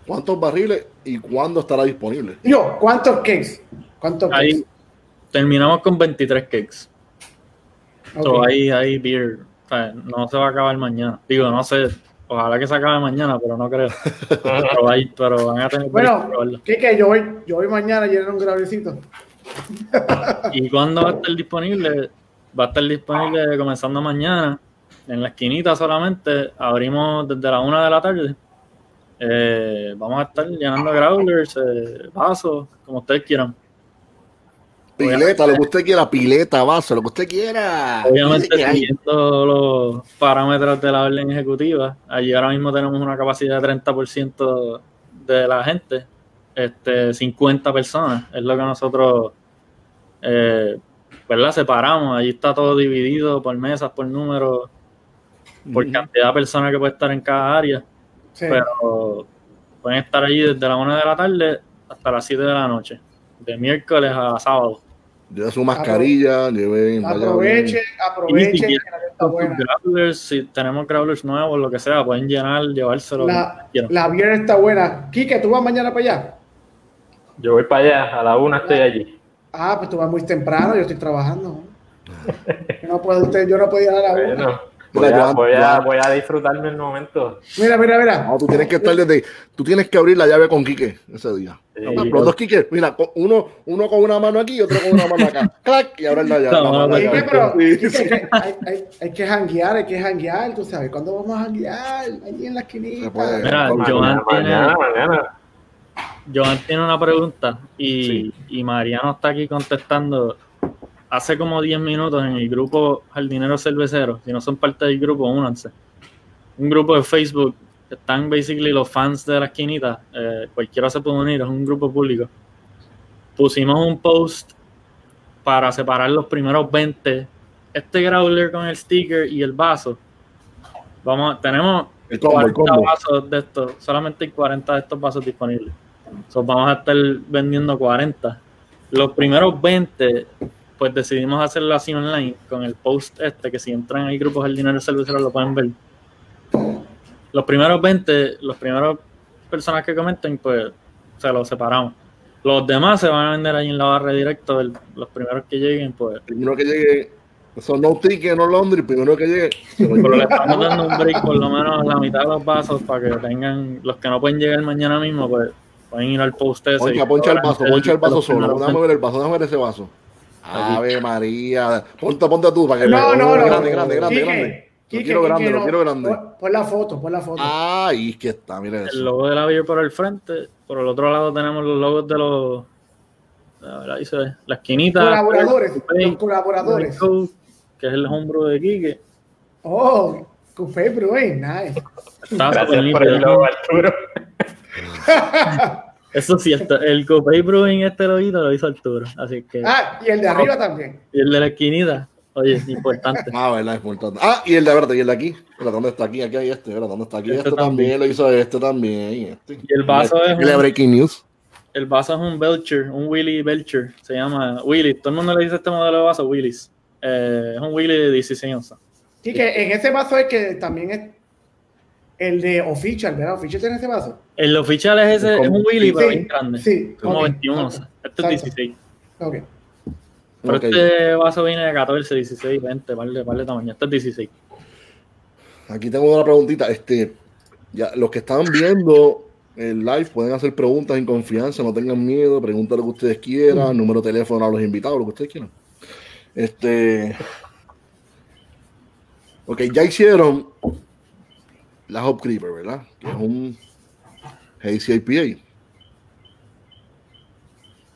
¿Cuántos barriles y cuándo estará disponible? Yo, ¿cuántos cakes? ¿Cuántos Ahí cakes? terminamos con 23 cakes. Ok. So, ahí hay beer. O sea, no se va a acabar mañana. Digo, no sé. Ojalá que se acabe mañana, pero no creo. pero, hay- pero van a tener que Bueno. Quique, yo voy, yo voy mañana a llenar un gravecito. ¿Y cuándo va a estar disponible? Va a estar disponible comenzando mañana. En la esquinita solamente. Abrimos desde la una de la tarde. Eh, vamos a estar llenando growlers, eh, vasos, como ustedes quieran. Pileta, lo que usted quiera, pileta, vaso, lo que usted quiera. Obviamente siguiendo los parámetros de la orden ejecutiva. Allí ahora mismo tenemos una capacidad de 30% de la gente. Este, 50 personas es lo que nosotros eh, ¿verdad? separamos. Allí está todo dividido por mesas, por números, por cantidad de personas que puede estar en cada área. Sí. Pero pueden estar allí desde la 1 de la tarde hasta las 7 de la noche. De miércoles a sábado. Lleve su mascarilla, lleve. vaya aprovechen, aprovechen Y si que la vida está Con sus buena. growlers, si tenemos growlers nuevos, lo que sea, pueden llenar, llevárselo. La, la beer está buena. Quique, ¿tú vas mañana para allá? Yo voy para allá, a la una estoy allí. Ah, pues tú vas muy temprano, yo estoy trabajando. Yo no puedo, usted- yo no puedo ir a la una. Bueno, voy a, voy, a, Joan- voy a disfrutarme el momento. Mira, mira, mira. No, tú tienes que estar desde. Tú tienes que abrir la llave con Quique ese día. Sí. Los dos Quique, mira, uno, uno con una mano aquí y otro con una mano acá. ¡Clac! Y abren la llave. No, la mano no, allá. Quique, pero Sí, Quique, sí. que hay, hay- hay que janguear, hay que janguear, tú sabes. ¿Cuándo vamos a janguear? Allí en la esquinita. Mira, Joan mañana, mañana. Joan tiene una pregunta y, y Mariano está aquí contestando. Hace como 10 minutos en el grupo Jardineros Cerveceros, si no son parte del grupo, únanse. Un grupo de Facebook, están basically los fans de la esquinita, eh, cualquiera se puede unir, es un grupo público. Pusimos un post para separar los primeros 20, este growler con el sticker y el vaso. Vamos, tenemos El combo, el 40 combo. vasos de estos, solamente hay 40 de estos vasos disponibles. So, vamos a estar vendiendo 40. Los primeros 20, pues decidimos hacerlo así online con el post este, que si entran al grupo Jardinero Cervecero lo pueden ver. Los primeros 20, los primeros personas que comenten, pues se los separamos. Los demás se van a vender ahí en la barra directo, el- los primeros que lleguen, pues Primero que llegue. Son no ticket, no laundry. Primero que llegue. pero le estamos dando un break por lo menos la mitad de los vasos para que tengan, los que no pueden llegar mañana mismo, pues pueden ir al post ese. Poncha, y poncha el vaso, poncha el vaso solo. Déjame ver el vaso, déjame ver ese vaso. Ave María. Ponte, ponte tú para que No, no, no. Grande, grande, grande, grande. Lo Quique, quiero Quique, grande, lo no. quiero grande. Pon, la foto, pon la foto. Ay, es que está, mira El eso. logo de la beer por el frente, por el otro lado tenemos los logos de los. A ver, ahí se ve. La esquinita. colaboradores, los colaboradores. Que es el homebrew de Quique. Oh, Cupé Brewing, nice. Gracias por el logo, Arturo. Eso es cierto. El Copay Brewing, este loguito lo hizo Arturo. Así que. Ah, y el de arriba también. Y el de la esquinita. Oye, importante. Ah, verdad, es importante. Ah, y el de verdad, y el de aquí. Espera, ¿dónde está aquí? Aquí hay este, ¿verdad? ¿Dónde está aquí? Este Este, también. lo hizo este también. Este. Y el vaso es El de Breaking News. El vaso es un Belcher, un Willy Belcher. Se llama Willy. Todo el mundo le dice este modelo de vaso Willys. Eh, es un Willy de 16 onzas. Sí, que en ese vaso es que también es el de Official, ¿verdad? Official tiene ese vaso. El oficial es ese, es un Willy, pero Sí, bien grande. Sí. Como ok, 21 ok, onzas. Este es exacto, 16. ok. Pero este vaso viene de 14, 16, 20, par de, par de tamaño. Este es 16. Aquí tengo una preguntita. Este, ya, los que están viendo el live pueden hacer preguntas en confianza, no tengan miedo, pregunten lo que ustedes quieran, número de teléfono a los invitados, lo que ustedes quieran. Este. Ok, ya hicieron la Hop Creeper, ¿verdad? Que es un Hazy IPA.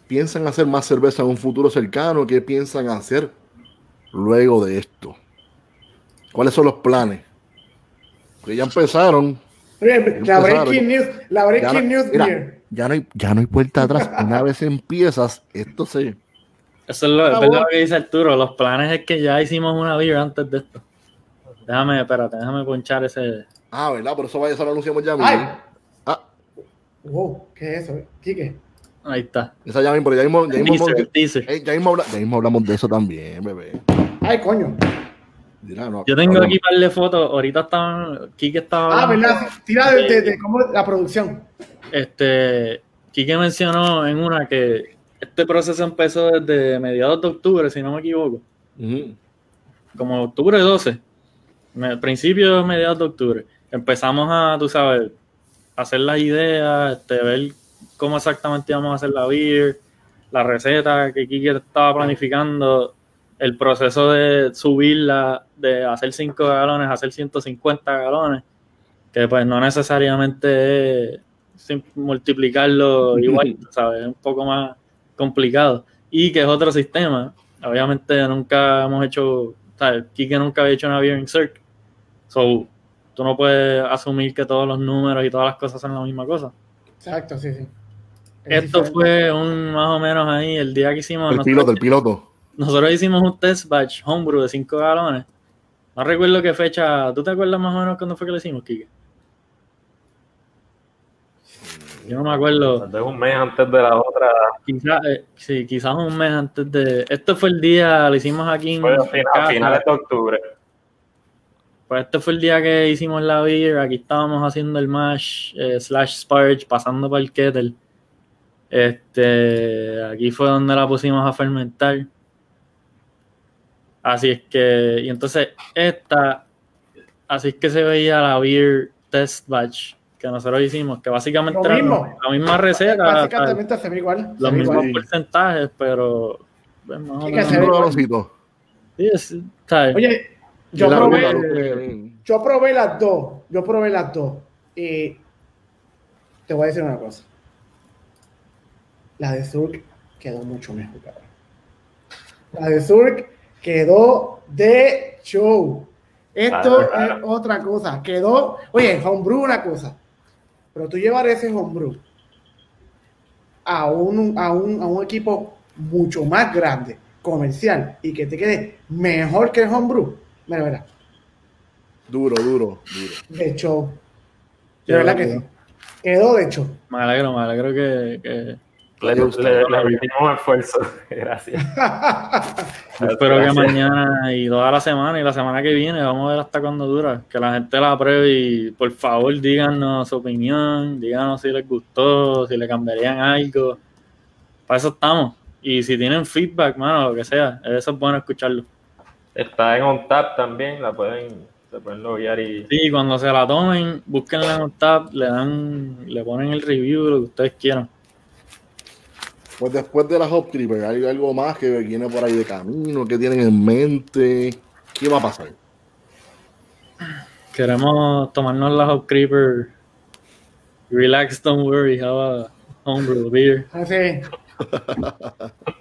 ¿Piensan hacer más cerveza en un futuro cercano? ¿Qué piensan hacer luego de esto? ¿Cuáles son los planes? Porque ya empezaron. Oye, la Empezaron. Breaking News, la Ya no, Breaking News mira, ya no hay, ya no hay vuelta atrás. Una vez empiezas, esto se. Eso es lo, Ah, es lo que dice Arturo. Los planes es que ya hicimos una beer antes de esto. Déjame, espérate, déjame ponchar ese. Ah, ¿verdad? Por eso vaya, eso lo anunciamos ya. Ay. mismo. Ah, Wow, ¿qué es eso? Quique. Ahí está. esa ya mismo, pero ya mismo, ya mismo, Teaser, teaser. eh, ya mismo habla- ya mismo hablamos de eso también, bebé. Ay, coño. Dirá, no, Yo tengo hablamos. aquí un par de fotos. Ahorita estaban. Kike estaba. Ah, ¿verdad? Tira de, de- de cómo la producción. Este. Kike mencionó en una que este proceso empezó desde mediados de octubre, si no me equivoco. Ujú. Como octubre 12. me- Principios, mediados de octubre. Empezamos a, tú sabes, hacer las ideas, este, ver cómo exactamente íbamos a hacer la beer, la receta que Kike estaba planificando, el proceso de subirla, de hacer 5 galones, hacer 150 galones, que pues no necesariamente es multiplicarlo igual, ¿sabes? Es un poco más complicado. Y que es otro sistema. Obviamente nunca hemos hecho, ¿sabes? Kike nunca había hecho una beer insert. So, tú no puedes asumir que todos los números y todas las cosas son la misma cosa. Exacto, sí, sí. Es Esto diferente. fue un más o menos ahí el día que hicimos. El nosotros- piloto, el piloto. nosotros hicimos un test batch homebrew de 5 galones. No recuerdo qué fecha. ¿Tú te acuerdas más o menos cuándo fue que lo hicimos, Kike? Yo no me acuerdo. Vez un mes antes de la otra. Quizás, eh, sí, quizás un mes antes de. Este fue el día, lo hicimos aquí en Fue a finales de octubre. Pues este fue el día que hicimos la beer. Aquí estábamos haciendo el mash eh, slash sparge, pasando por el kettle. Este, aquí fue donde la pusimos a fermentar. Así es que, y entonces esta, así es que se veía la beer test batch que nosotros hicimos, que básicamente era la misma receta, Básicamente se ve igual. los mismos igual. porcentajes, pero pues, más o Sí, que se ve Un igual. Sí, es-. Oye, yo la probé, yo probé las dos. Yo probé las dos. Y te voy a decir una cosa. La de Zurk quedó mucho mejor, cabrón. La de Zurk quedó de show. Esto Claro, claro. es otra cosa. Quedó, oye, homebrew una cosa. Pero tú llevar ese homebrew a un, a un, a un equipo mucho más grande, comercial, y que te quede mejor que el homebrew. Mira, mira, Duro, duro, duro. de show. De verdad que. Quedó de show. Me alegro, me alegro que, que- Le, le, esfuerzo. Gracias. espero que mañana y toda la semana y la semana que viene vamos a ver hasta cuándo dura. Que la gente la apruebe y por favor díganos su opinión, díganos si les gustó, si le cambiarían algo. Para eso estamos. Y si tienen feedback, mano, lo que sea, eso es bueno escucharlo. Está en OnTap también, la pueden, se pueden loguear y Sí, cuando se la tomen, búsquenla en un tab, le dan, le ponen el review, lo que ustedes quieran. Pues después de la Hop Creeper, ¿hay algo más que viene por ahí de camino? ¿Qué tienen en mente? ¿Qué va a pasar? Queremos tomarnos la Hop Creeper. Relax, don't worry, have a homebrew beer. Así,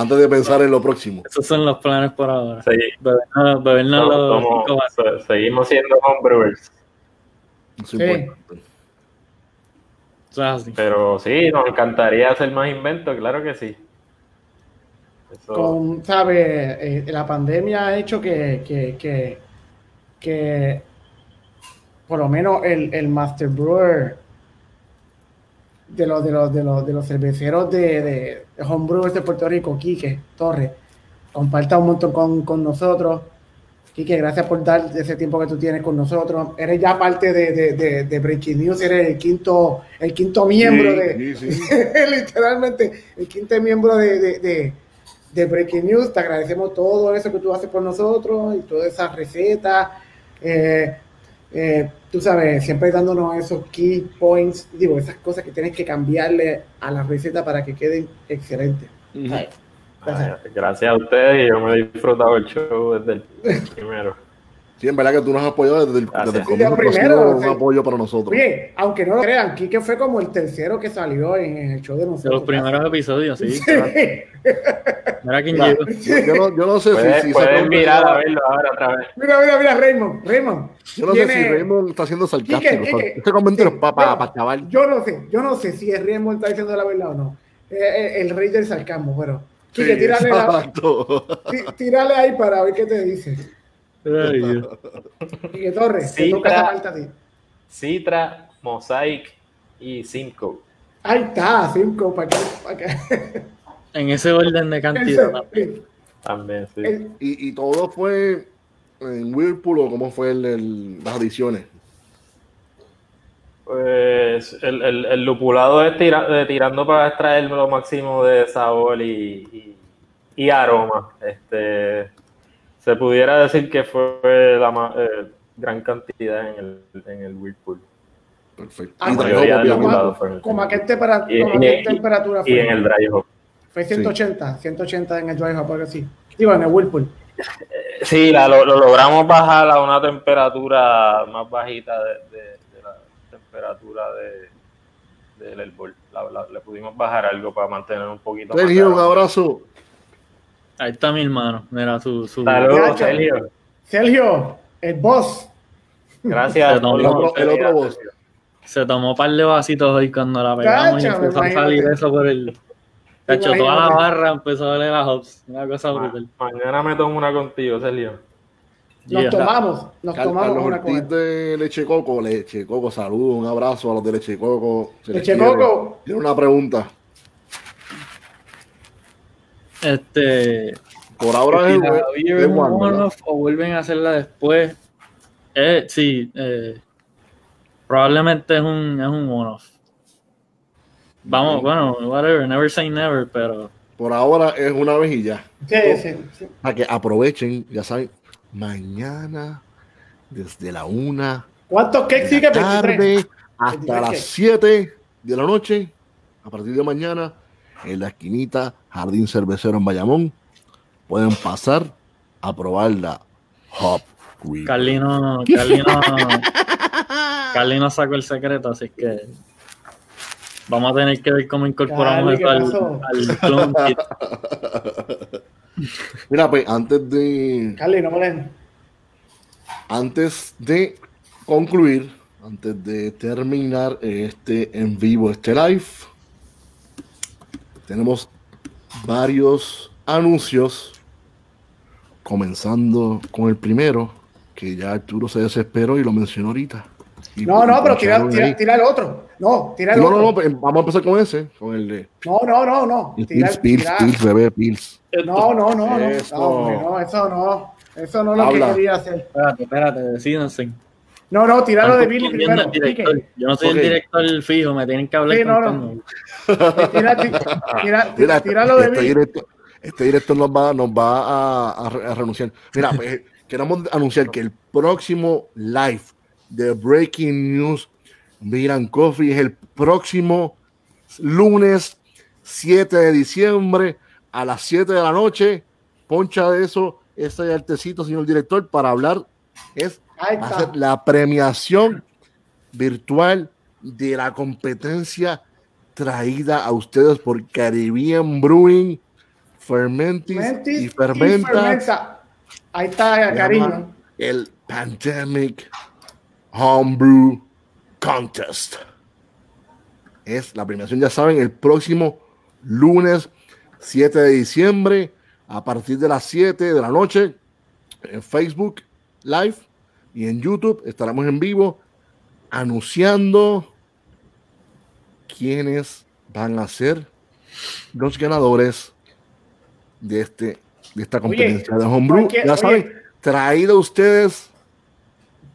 Antes de pensar en lo próximo. Esos son los planes por ahora. sí, Bebernos, los se- seguimos siendo homebrewers. Sí. así. Pero sí, nos encantaría hacer más inventos, claro que sí. Eso- con, ¿sabes? Eh, la pandemia ha hecho que, que, que, que por lo menos el, el Master Brewer de los, de los, de los, de los cerveceros de, de, de homebrewers de Puerto Rico, Quique Torres, comparta un montón con, con nosotros. Quique, gracias por dar ese tiempo que tú tienes con nosotros. Eres ya parte de, de, de, de Breaking News, eres el quinto, el quinto miembro de, Sí, sí. literalmente el quinto miembro de, de, de, de Breaking News. Te agradecemos todo eso que tú haces por nosotros y todas esas recetas. Eh, eh, tú sabes, siempre dándonos esos key points, digo, esas cosas que tienes que cambiarle a la receta para que queden excelentes. Ay, gracias a ustedes y yo me he disfrutado el show desde el primero. Sí, en verdad que tú nos has apoyado desde el, desde el comienzo. ha sido primero, un apoyo para nosotros. Oye, aunque no lo crean, Kike fue como el tercero que salió en, el show de De nosotros. los primeros episodios, sí. Sí. Mira quién llegó. yo, no, yo no sé si, si pregunta mirar a verlo ahora otra vez. Mira, mira, mira, Raymond, Raymond. Yo no sé si Raymond está siendo sarcástico. Quique, Quique, este comentario sí, es para bueno, chaval. Yo no sé, yo no sé si el Raymond está diciendo la verdad o no. Eh, eh, el rey del sarcasmo, pero. Quique, Sí, tírale, la- tírale ahí para ver qué te dice. Ay, Dios. Quique Torres, te Sí, toca tra- esa parte a ti. Citra, Mosaic y Simcoe. Ahí está, cinco, para que. Para que En ese orden de cantidad. el, También, sí. el- Y, y todo fue en Whirlpool o cómo fue el, el- las adiciones. Pues el, el, el lupulado es tira- de tirando para extraer lo máximo de sabor y, y, y aroma. Este, se pudiera decir que fue la ma- eh, gran cantidad en el, en el Whirlpool. Perfecto. Ah, como a qué tempera- Y- como a qué temperatura Y fue. en el dry hop. Fue 180, 180 en el dry hop, algo así. Digo, en el Whirlpool. Sí, la, lo, lo logramos bajar a una temperatura más bajita de, de- de la temperatura de, del. La- la- le pudimos bajar algo para mantener un poquito más. Sergio, de un abrazo. Ahí está mi hermano. Mira su. su Saludos. Sergio. Sergio, el boss. Gracias. El otro- el. Sergio. Se tomó un par de vasitos hoy cuando la pegamos y empezó a salir eso por el. De hecho, toda la barra empezó a oler a Hobbs. Una cosa Ma- brutal. mañana me tomo una contigo, Sergio. Nos Yeah. tomamos, nos Car- tomamos Carlos una Ortiz él. de Leche Coco, Leche Coco, saludos, un abrazo a los de Leche Coco. se Leche. Coco. Tiene una pregunta. Este. Por ahora es, si la ¿verdad? one-off o vuelven a hacerla después. Eh, sí, eh, probablemente es un, es un one-off. Vamos, bueno, whatever, never say never, pero Por ahora es una vez y ya. Sí, sí, sí. Para que aprovechen, ya saben, mañana desde la una ¿Cuántos cakes sigue? la 23. tarde hasta 23 las cakes. 7 de la noche, a partir de mañana, en la esquinita Jardín Cervecero en Bayamón, pueden pasar a probar la Hop Creek. Carlino, Carlino, Carlino sacó el secreto, así que vamos a tener que ver cómo incorporamos ¿qué al, al kit. Mira, pues antes de, Carly, no molen. antes de concluir, antes de terminar este en vivo, este live, tenemos varios anuncios, comenzando con el primero, que ya Arturo se desesperó y lo mencionó ahorita. Y- No, no, pero tira, tira, tira el otro. No, tira el No, no, otro. no, pues, vamos a empezar con ese, con el de No, no, no, no. Tira, Pils, Pils, bebé, Pils. No, no, no, no. Eso. No, hombre, no, eso no. Eso no es lo Habla. que quería hacer. Espérate, espérate, decídense. No, no, tíralo de Billy primero. Yo no soy el director fijo, me tienen que hablar Sí, no, no. Tira, tira, tira, tíralo de este Billy. director, este director nos va, nos va a, a re- a renunciar. Mira, pues, queremos anunciar que el próximo live de Breaking News and Coffee es el próximo lunes 7 de diciembre a las 7 de la noche. Poncha de eso, ese artecito, señor director, para hablar. Es va a está. ser la premiación virtual de la competencia traída a ustedes por Caribbean Brewing, Fermentis, Mentis y Fermenta, fermenta. Ahí está, cariño. el Pandemic Homebrew Contest. Es la premiación, ya saben, el próximo lunes 7 de diciembre a partir de las 7 de la noche en Facebook Live y en YouTube estaremos en vivo anunciando quiénes van a ser los ganadores de este de esta competencia de Homebrew. Ya saben, oye. traído a ustedes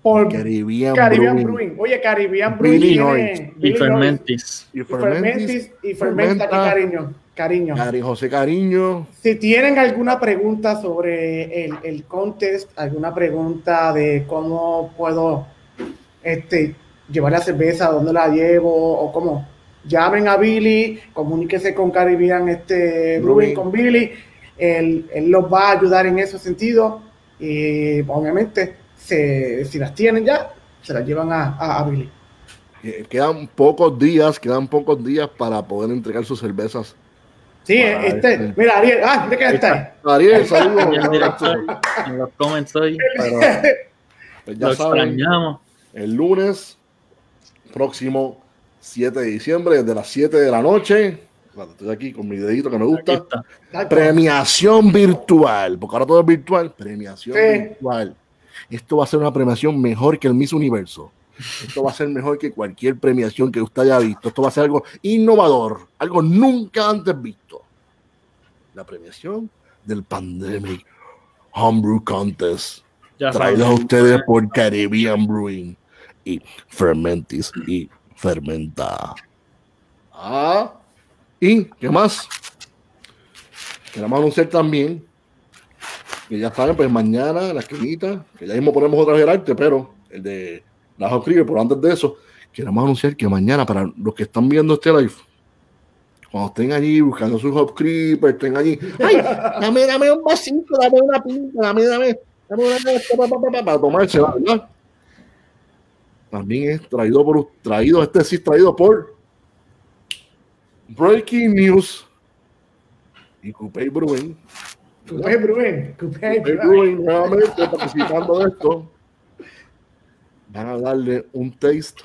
Por Caribbean, Caribbean Brewing. Brewing. Oye, Caribbean Billy Brewing Y. Fermentis. y Fermentis y fermenta, aquí, cariño. Cariño. Cari- José Cariño. Si tienen alguna pregunta sobre el, el contest, alguna pregunta de cómo puedo este, llevar la cerveza, dónde la llevo o cómo, llamen a Billy, comuníquese con Caribbean este, Brewing Brewing. con Billy. Él, él los va a ayudar en ese sentido y obviamente se- si las tienen ya, se las llevan a, a- a Billy. Eh, Quedan pocos días, quedan pocos días para poder entregar sus cervezas. Sí, Ah, este, este. mira, Ariel, ah, mira que está ahí. Ariel, saludos. En los comments hoy, pero Pues ya lo saben, extrañamos. el lunes próximo 7 de diciembre, desde las 7 de la noche. Espérate, Estoy aquí con mi dedito que me gusta. Premiación virtual, porque ahora todo es virtual. Premiación Sí. virtual. Esto va a ser una premiación mejor que el Miss Universo. Esto va a ser mejor que cualquier premiación que usted haya visto. Esto va a ser algo innovador, algo nunca antes visto. La premiación del Pandemic Homebrew Contest. Traído a ustedes por Caribbean Brewing y Fermentis y Fermenta. Ah, y ¿qué más? Queremos anunciar también que ya saben, pues mañana la esquinita, que ya mismo ponemos otra vez el arte, pero el de la Hot pero antes de eso, queremos anunciar que mañana, para los que están viendo este live, cuando estén allí buscando sus Hot Creeper, estén allí, ¡ay! Dame, dame un vasito, dame una pinta, dame, dame, dame una pa, pa, pa, pa, para tomársela, ¿verdad? También es traído por, traído, este sí es traído por Breaking News y Coupé Brewing. Coupé Brewing, Coupé. Brewing nuevamente participando de esto. Van a darle un taste,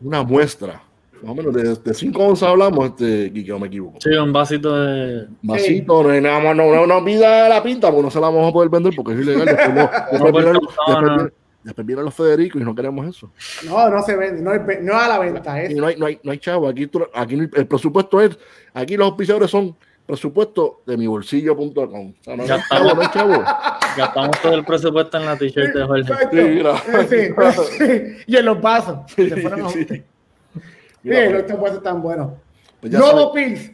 una muestra. Más o menos de, de 5 onzas hablamos, este, Kike, no me equivoco. Sí, un vasito de. Vasito, no, no, no, no, no pida la pinta, porque no se la vamos a poder vender porque es ilegal. Después, no- después vienen, causar después nada. vienen- después vienen los Federicos y no queremos eso. No, no se vende, no es, no a la venta, Y no hay, no hay, no hay chavo. Aquí, tú- aquí el presupuesto es, aquí los auspiciadores son presupuesto de mi bolsillo.com. O sea, no, Ya hay chavo, no hay chavo. Gastamos todo el presupuesto en la t-shirt de Jorge. Exacto. Sí. Sí, sí. Y en los vasos. Sí, Se fueron a- sí. Sí, Mira, los estos vasos están buenos. pues sabes. Pills.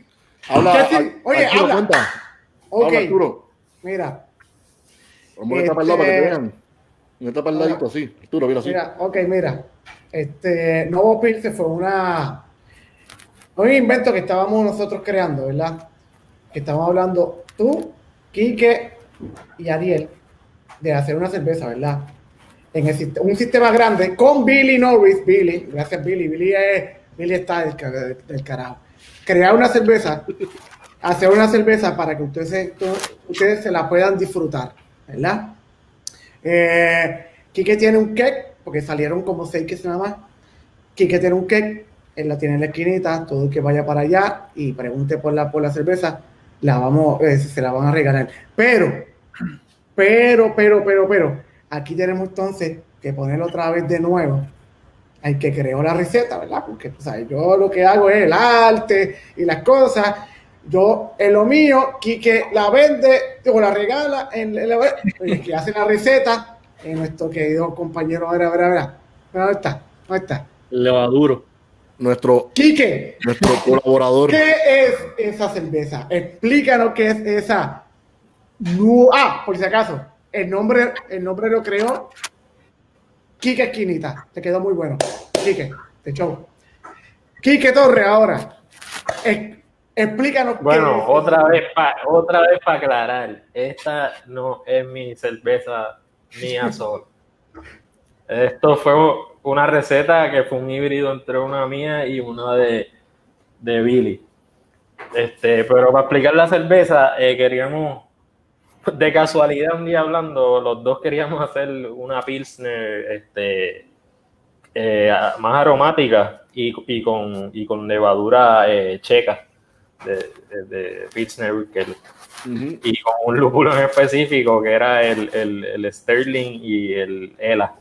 Habla, Oye, Arturo, habla. cuenta. Ok, Habla, Arturo. mira, Vamos a estar para el lado para que Este- te vean. No está para el ladito así. Arturo, mira así. mira, ok, mira. Este, Novo Pills fue una un invento que estábamos nosotros creando, ¿verdad? Que estábamos hablando tú, Quique y Ariel de hacer una cerveza, ¿verdad? En el un sistema grande con Billy Norris, Billy, gracias Billy, Billy, es, Billy está del, ca- del carajo. Crear una cerveza, hacer una cerveza para que ustedes, se- ustedes se la puedan disfrutar, ¿verdad? Eh, tiene un cake, porque salieron como seis que nada más. Quique tiene un cake, él la tiene en la esquinita, todo el que vaya para allá y pregunte por la, por la cerveza, la vamos, eh, se la van a regalar. Pero, pero, pero, pero, pero, aquí tenemos entonces que ponerlo otra vez de nuevo. Hay que crear la receta, ¿verdad? Porque tú sabes, yo lo que hago es el arte y las cosas. Yo, en lo mío, Quique la vende o la regala, en, en la- el que hace la receta, en nuestro querido compañero, a ver, a ver, a ver. ¿Dónde está? ¿Dónde está? Levaduro. Nuestro, Quique, nuestro colaborador. ¿qué es esa cerveza? Explícanos qué es esa. Ah, por si acaso, el nombre, el nombre lo creó Quique Esquinita. Te quedó muy bueno. Quique, te show. Quique Torre, ahora. ex- explícanos qué Bueno, es otra vez para otra vez para aclarar, esta no es mi cerveza mía solo. Esto fue una receta que fue un híbrido entre una mía y una de, de Billy. Este, pero para explicar la cerveza, eh, queríamos, de casualidad un día hablando, los dos queríamos hacer una pilsner este, eh, más aromática y, y con, y con levadura eh, checa. de, de, de Pilsner y con un lúpulo en específico que era el, el, el Sterling y el Ela.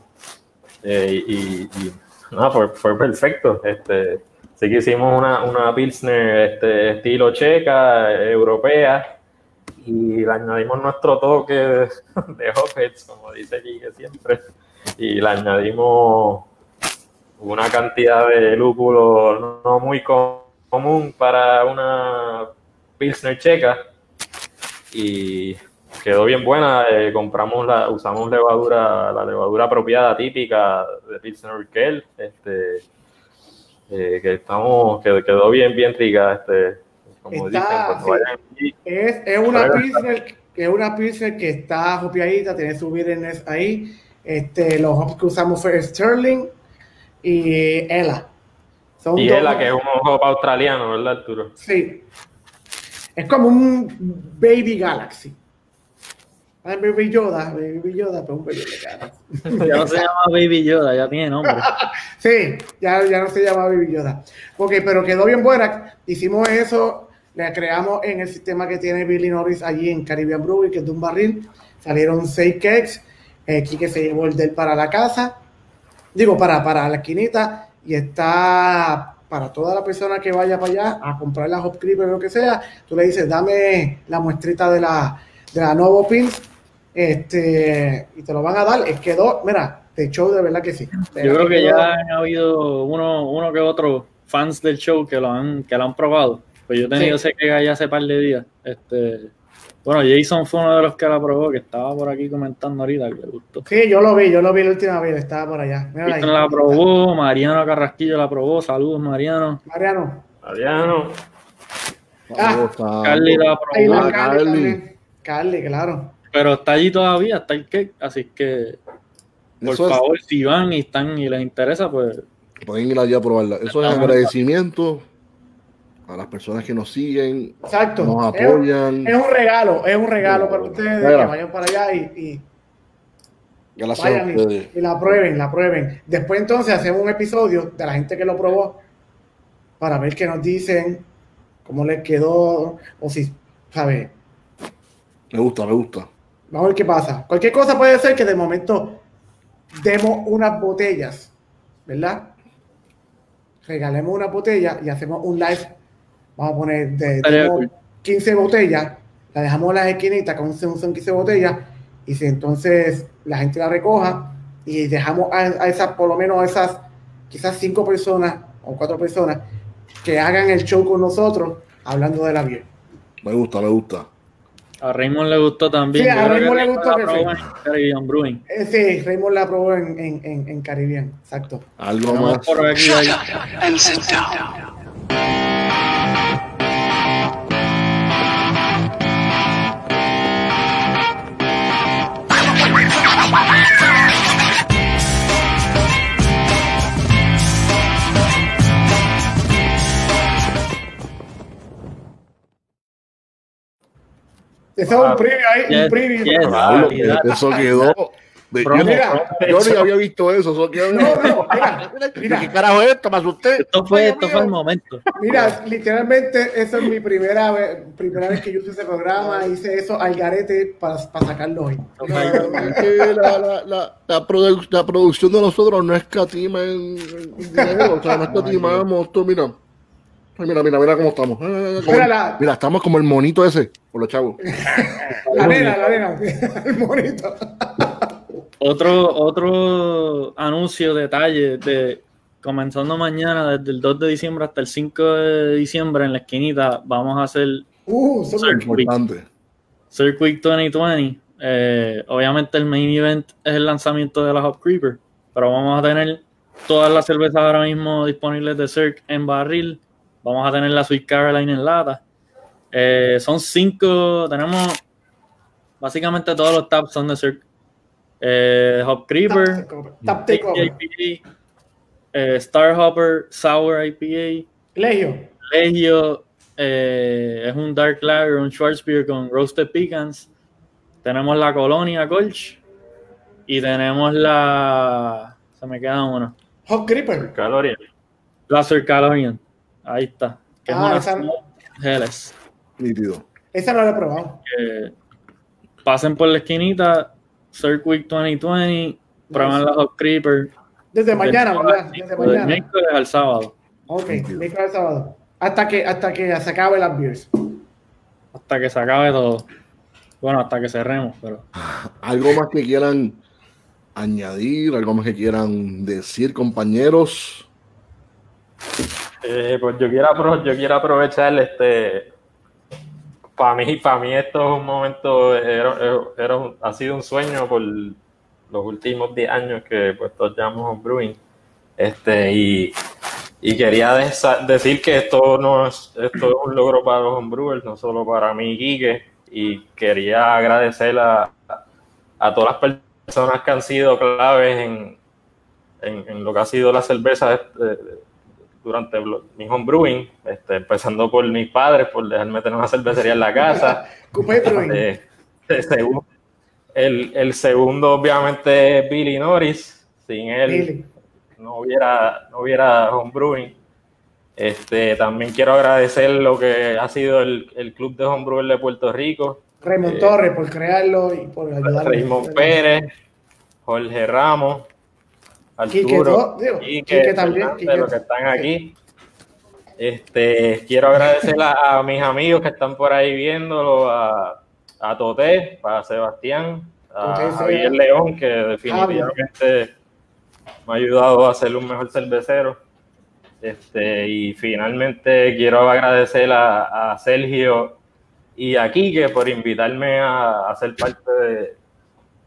Eh, y y no, fue, fue perfecto. Este, así que hicimos una, una Pilsner este, estilo checa, europea, y le añadimos nuestro toque de, de Hopheads, como dice Quique siempre, y le añadimos una cantidad de lúpulo no, muy co- común para una Pilsner checa y quedó bien buena. eh, compramos la, usamos levadura, la levadura apropiada típica de Pilsner Urquell, este, eh, que estamos, que quedó bien, bien rica, este, como Está- dicen, cuando sí. vayan aquí. Es, es una pilsner, que es una pilsner que está hopeadita, tiene su bitterness ahí. Este, los hops que usamos fue Sterling y Ella. Son Y dos- Ela, que es un hop australiano, ¿verdad, Arturo? Sí. Es como un Baby Galaxy. Baby Yoda, Baby Yoda, pero un Baby Galaxy. Ya no se llama Baby Yoda, ya tiene nombre. Sí, ya, ya no se llama Baby Yoda. Ok, pero quedó bien buena. Hicimos eso, le creamos en el sistema que tiene Billy Norris allí en Caribbean Brewery, que es de un barril. Salieron seis cakes. Eh, Quique se llevó el del para la casa. Digo, para, para la esquinita. Y está para toda la persona que vaya para allá a comprar la Hop Creeper o lo que sea. Tú le dices, dame la muestrita de la, de la Novo Pins. Este, y te lo van a dar. Es quedó, mira, de show de verdad que sí. De Yo creo que ya han habido uno, uno que otro fans del show que lo han, que lo han probado. Pues yo he tenido Sí. ese que ya hace par de días. Este, bueno, Jason fue uno de los que la probó, que estaba por aquí comentando ahorita que le gustó. Sí, yo lo vi, yo lo vi la última vez, estaba por allá. Mírala ahí. Jason la probó, Mariano Carrasquillo la probó, saludos Mariano. Mariano. Adriano, Ah, Carly la probó, la Ah, Carly Carly. también. Carly, claro. pero está allí todavía, está el cake, así que por Eso es- favor, si van y están y les interesa, pues pueden ir allá a probarla. Eso es agradecimiento a las personas que nos siguen, Exacto. nos apoyan. es un regalo, es un regalo para ustedes Mira. que vayan para allá y, y a y, y la prueben, la prueben. Después entonces hacemos un episodio de la gente que lo probó para ver qué nos dicen, cómo les quedó, o si, ¿sabes? Me gusta, me gusta. Vamos a ver qué pasa. Cualquier cosa puede ser que de momento demos unas botellas, ¿verdad? Regalemos una botella y hacemos un live. Vamos a poner de Estaría demos cool. 15 botellas, la dejamos en las esquinitas con son son 15 botellas y si entonces la gente la recoja y dejamos a, a esas, por lo menos a esas, quizás cinco personas o cuatro personas que hagan el show con nosotros hablando de la beer. Me gusta, me gusta. a Raymond le gustó también. Sí, a Raymond le gustó que Caribbean Brewing. Eh, sí, Raymond la probó en, en, en, en Caribbean, exacto. Algo Vamos más. por aquí. Eso es un preview ahí, Yes, un preview. yes. Calidad. eso quedó. Promo, yo, Mira, yo ni había visto eso. No, no, mira, ¿Qué mira, carajo es esto? Me asusté. Esto fue, esto fue el momento. mira, literalmente esa es mi primera vez, primera vez que yo usé ese programa, hice eso al garete para, para sacarlo hoy. Es la, la, la, la, produ- la producción de nosotros no escatima en, en dinero, o sea, no escatimamos. Tú, mira, Ay, mira, mira, mira cómo estamos. Mira la- mira, estamos como el monito ese, por los chavos. La nena, la nena, el monito. Otro, otro anuncio, detalle, de comenzando mañana, desde el 2 de diciembre hasta el 5 de diciembre en la esquinita, vamos a hacer Uh, Circuit, Importante. Circuit 2020. Eh, obviamente el main event es el lanzamiento de la Hop Creeper, pero vamos a tener todas las cervezas ahora mismo disponibles de Cirque en barril. Vamos a tener la Sweet Caroline en lata. Eh, son cinco, tenemos básicamente todos los taps son de Cirque. Eh, Hop Creeper, Tap takeover. IPA, eh, Star Hopper, Sour IPA, Legio. Legio eh, es un Dark Lager, un Schwarzbier con Roasted Pecans. Tenemos la Colonia Colch y tenemos la. Se me queda uno. Hot Creeper. calorías. La Circalorian. Ahí está. Que es Ah, una esa-. Nítido. Esa no la he probado. Que pasen por la esquinita, Circuit 2020, prueban la Hot Creeper. Desde mañana, ¿verdad? Desde mañana. miércoles al sábado, Ok, miércoles al sábado. Hasta que, hasta que se acabe las beers. hasta que se acabe todo. Bueno, hasta que cerremos, pero ¿Algo más que quieran añadir? ¿Algo más que quieran decir, compañeros? Eh, pues yo quiero, apro- yo quiero aprovechar este. Para mí, para mí esto es un momento, era, era ha sido un sueño por los últimos 10 años que pues todos llamamos brewing. Este, y, y quería decir que esto no es, esto es un logro para los homebrewers, no solo para mí, Quique, y quería agradecer a, a todas las personas que han sido claves en, en, en lo que ha sido la cerveza este, durante mi homebrewing, este, empezando por mis padres, por dejarme tener una cervecería en la casa. Eh, el, segundo, el, segundo, obviamente, es Billy Norris. Sin él Billy. no hubiera, no hubiera homebrewing. Este, también quiero agradecer lo que ha sido el, el Club de Homebrewers de Puerto Rico, Raymond Eh, Torres por crearlo y por ayudarlo. Raymond Pérez, Jorge Ramos, Arturo, digo, Quique, Quique también, Quique. los que están aquí. Este, quiero agradecer a, a mis amigos que están por ahí viéndolo, a, a Toté, a Sebastián, a Javier. León, que definitivamente me ha ayudado a ser un mejor cervecero. Este, y finalmente quiero agradecer a, a Sergio y a Quique por invitarme a, a ser parte de,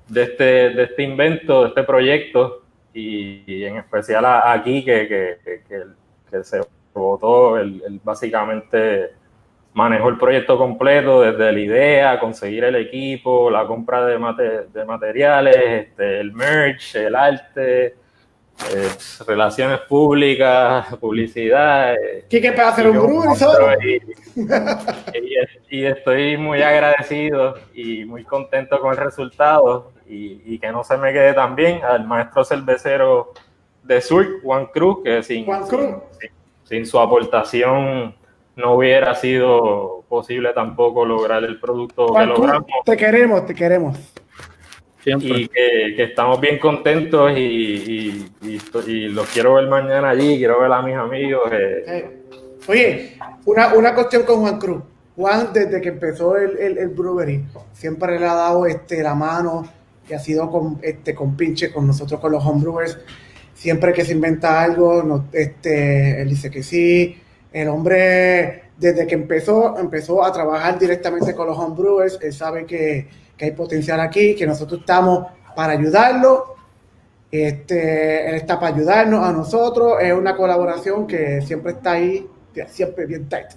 de este, de este invento, de este proyecto, y, y en especial a, a Quique, que, que, que, que se votó, él, él básicamente manejó el proyecto completo, desde la idea, conseguir el equipo, la compra de, mate- de materiales, este, el merch, el arte, eh, relaciones públicas, publicidad. eh, Quique para hacer un solo. y, y- y estoy muy agradecido y muy contento con el resultado y, y que no se me quede también al maestro cervecero de Sur, Juan Cruz, que sin, Juan Cruz. sin- sin su aportación no hubiera sido posible tampoco lograr el producto Juan que Cruz, logramos te queremos, te queremos. siempre. y que, que estamos bien contentos y, y- y estoy- y los quiero ver mañana allí, quiero ver a mis amigos. eh, Eh, Oye, una, una cuestión con Juan Cruz. Juan, desde que empezó el, el, el brewery, siempre le ha dado este, la mano y ha sido con, este, con pinche con nosotros, con los homebrewers. Siempre que se inventa algo, no- este, él dice que sí. El hombre, desde que empezó, empezó a trabajar directamente con los homebrewers. Él sabe que, que hay potencial aquí, que nosotros estamos para ayudarlo. Este, él está para ayudarnos a nosotros. Es una colaboración que siempre está ahí, siempre bien tight.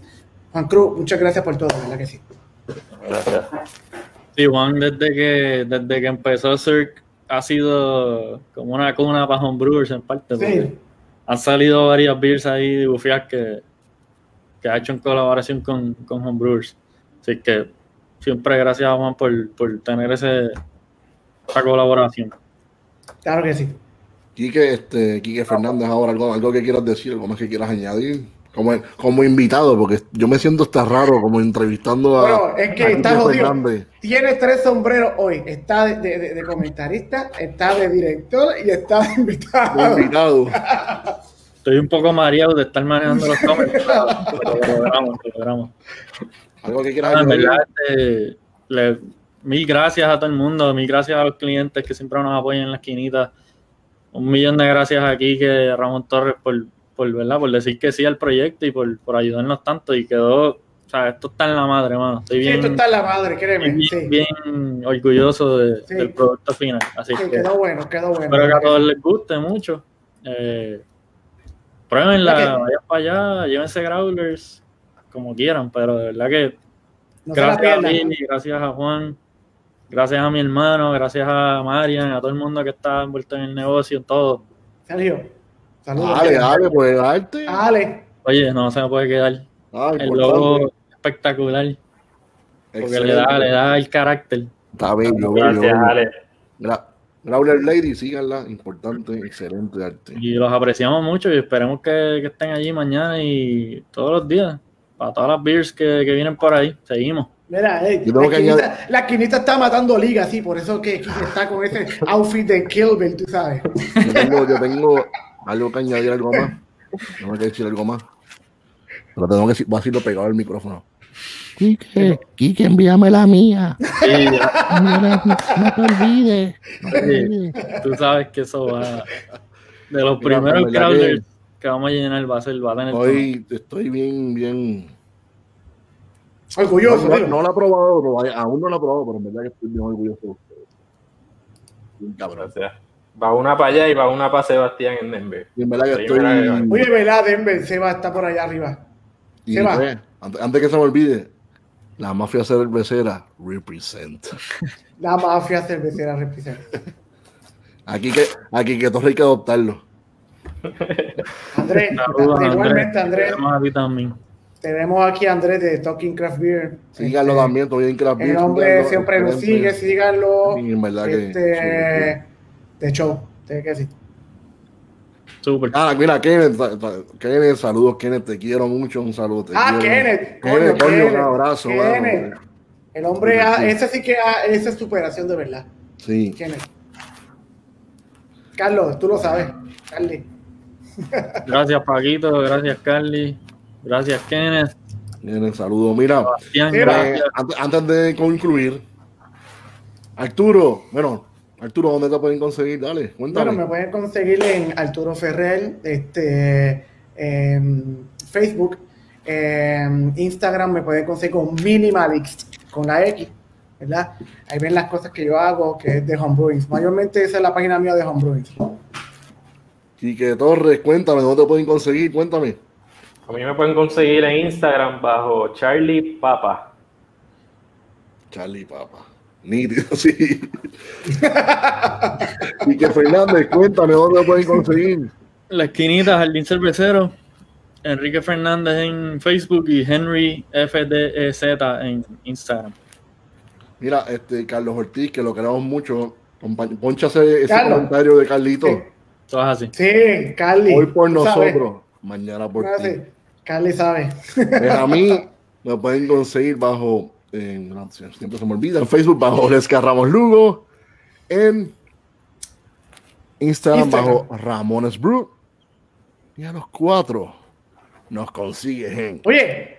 Juan Cruz, muchas gracias por todo, ¿verdad que sí? gracias. Sí, Juan, desde que, desde que empezó Cirque, ha sido como una cuna para homebrewers en parte. Sí. Han salido varias beers ahí bufias que, que ha hecho en colaboración con, con homebrewers. Así que siempre gracias a Juan por, por tener ese, esa colaboración. Claro que sí. Quique, este, Quique Fernández, ahora algo, algo que quieras decir, algo más que quieras añadir. Como, como invitado, porque yo me siento hasta raro como entrevistando a. Bueno, es que está jodido. Tiene tres sombreros hoy. Está de, de- de- de comentarista, está de director y está de de invitado. invitado. Estoy un poco mareado de estar manejando los comments, pero lo logramos, lo logramos. Algo que quieras Ah, en verdad, este, le- mil gracias a todo el mundo, mil gracias a los clientes que siempre nos apoyan en la esquinita. Un millón de gracias aquí que Ramón Torres por, por, ¿verdad? por decir que sí al proyecto y por, por ayudarnos tanto. Y quedó, o sea, esto está en la madre, mano. Estoy Sí, bien, esto está en la madre, créeme. bien, Sí, bien orgulloso de- Sí. del producto final. Así Sí, que quedó bueno, quedó bueno. espero que a todos les guste mucho. Eh, pruébenla, vayan para allá, llévense growlers como quieran, pero de verdad que No gracias a. Billy, gracias a Juan, gracias a mi hermano, gracias a Marian, a todo el mundo que está envuelto en el negocio, en todo. Sergio, saludos. Dale, dale, pues darte. Ale, Oye, no se me puede quedar. Ah, El logo espectacular, porque le da, le da el carácter. Está bello. Gracias, bello. Ale. Gra- Growler Lady, síganla. Importante, excelente arte. Y los apreciamos mucho y esperemos que, que estén allí mañana y todos los días. para todas las beers que, que vienen por ahí. Seguimos. Mira, ey, Yo tengo la, esquinita está matando liga, sí, por eso que está con ese outfit de Kill Bill, tú sabes. Yo tengo, yo tengo algo que añadir, algo más. Tengo que decir algo más. Pero tengo que decir, voy a decirlo pegado al micrófono. Quique, Quique, envíame la mía. Sí, No te olvides. No te Sí. olvides. tú sabes que eso va. De los Mira, primeros pues, ¿verdad crawlers que vamos a llenar va a ser, va a tener. Hoy estoy bien, bien. Orgulloso, No, no lo he probado, aún no lo he probado, pero en verdad que estoy bien orgulloso de ustedes. Bien cabrón. sea, va una para allá y va una para Sebastián en Denver. Y en verdad que Sí, estoy. Oye, ¿verdad? Denver, Seba está por allá arriba. y se va. pues, antes, antes que se me olvide, la mafia cervecera represent. La mafia cervecera representa. Aquí que, aquí que todo hay que adoptarlo. Andrés, igualmente, Andrés. Tenemos también. Aquí a Andrés de Talking Craft Beer. Síganlo Este, también, todo bien que las El hombre siempre nos sigue, síganlo. Sí, en verdad que- Este, de show, tiene que decir. Súper. Ah, mira, Kenneth, Kenneth, saludos, Kenneth, te quiero mucho, un saludo. te Ah, quiero. Kenneth, Kenneth, coño, Kenneth, un abrazo, Kenneth. mano. El hombre, sí. ese sí que, ah, esa es superación de verdad. Sí, Kenneth. Carlos, tú lo sabes. Carly. Gracias, Paquito. Gracias, Carly. Gracias, Kenneth. Kenneth, saludos. Mira, Sebastián, eh, antes de concluir, Arturo, bueno, Arturo, ¿dónde te pueden conseguir? Dale, cuéntame. Bueno, me pueden conseguir en Arturo Ferrer, este, en Facebook, en Instagram me pueden conseguir con Minimalist, con la X, ¿verdad? Ahí ven las cosas que yo hago, que es de Homebrewings. Mayormente esa es la página mía de Homebrewings. Quique Torres, cuéntame, ¿dónde te pueden conseguir? Cuéntame. A mí me pueden conseguir en Instagram bajo Charlie Papa. Charlie Papa. Nítido, sí. Quique Fernández, cuéntame, ¿dónde te pueden conseguir? La esquinita, Jardín Cervecero. Enrique Fernández en Facebook y Henry FDZ en Instagram. Mira, este Carlos Ortiz, que lo queremos mucho, ponchase ese Carlos. comentario de Carlito. Sí. Todo es así. Sí, Carly. Hoy por sabes. nosotros, mañana por ti. Carly sabe. Pues a mí me pueden conseguir bajo, en, no, siempre se me olvida, en Facebook bajo Lesca Ramos Lugo, en Instagram, Instagram. bajo Ramones Brew, y a los cuatro nos consigues en... Oye,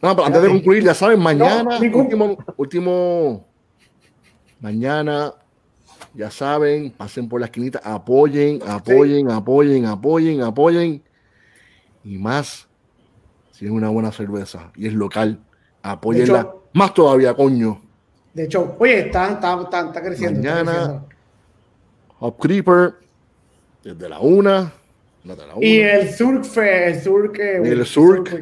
No, pero antes de concluir, ya saben, mañana, último, mañana, ya saben, pasen por la esquinita, apoyen, apoyen, apoyen, apoyen, apoyen, y más, si es una buena cerveza y es local, apóyenla, hecho- más todavía, coño. de hecho, oye, está, está, está, está creciendo. está Mañana, creciendo. Hop Creeper, desde la una, desde la una, Y el Surk, el Surk, eh, el Week,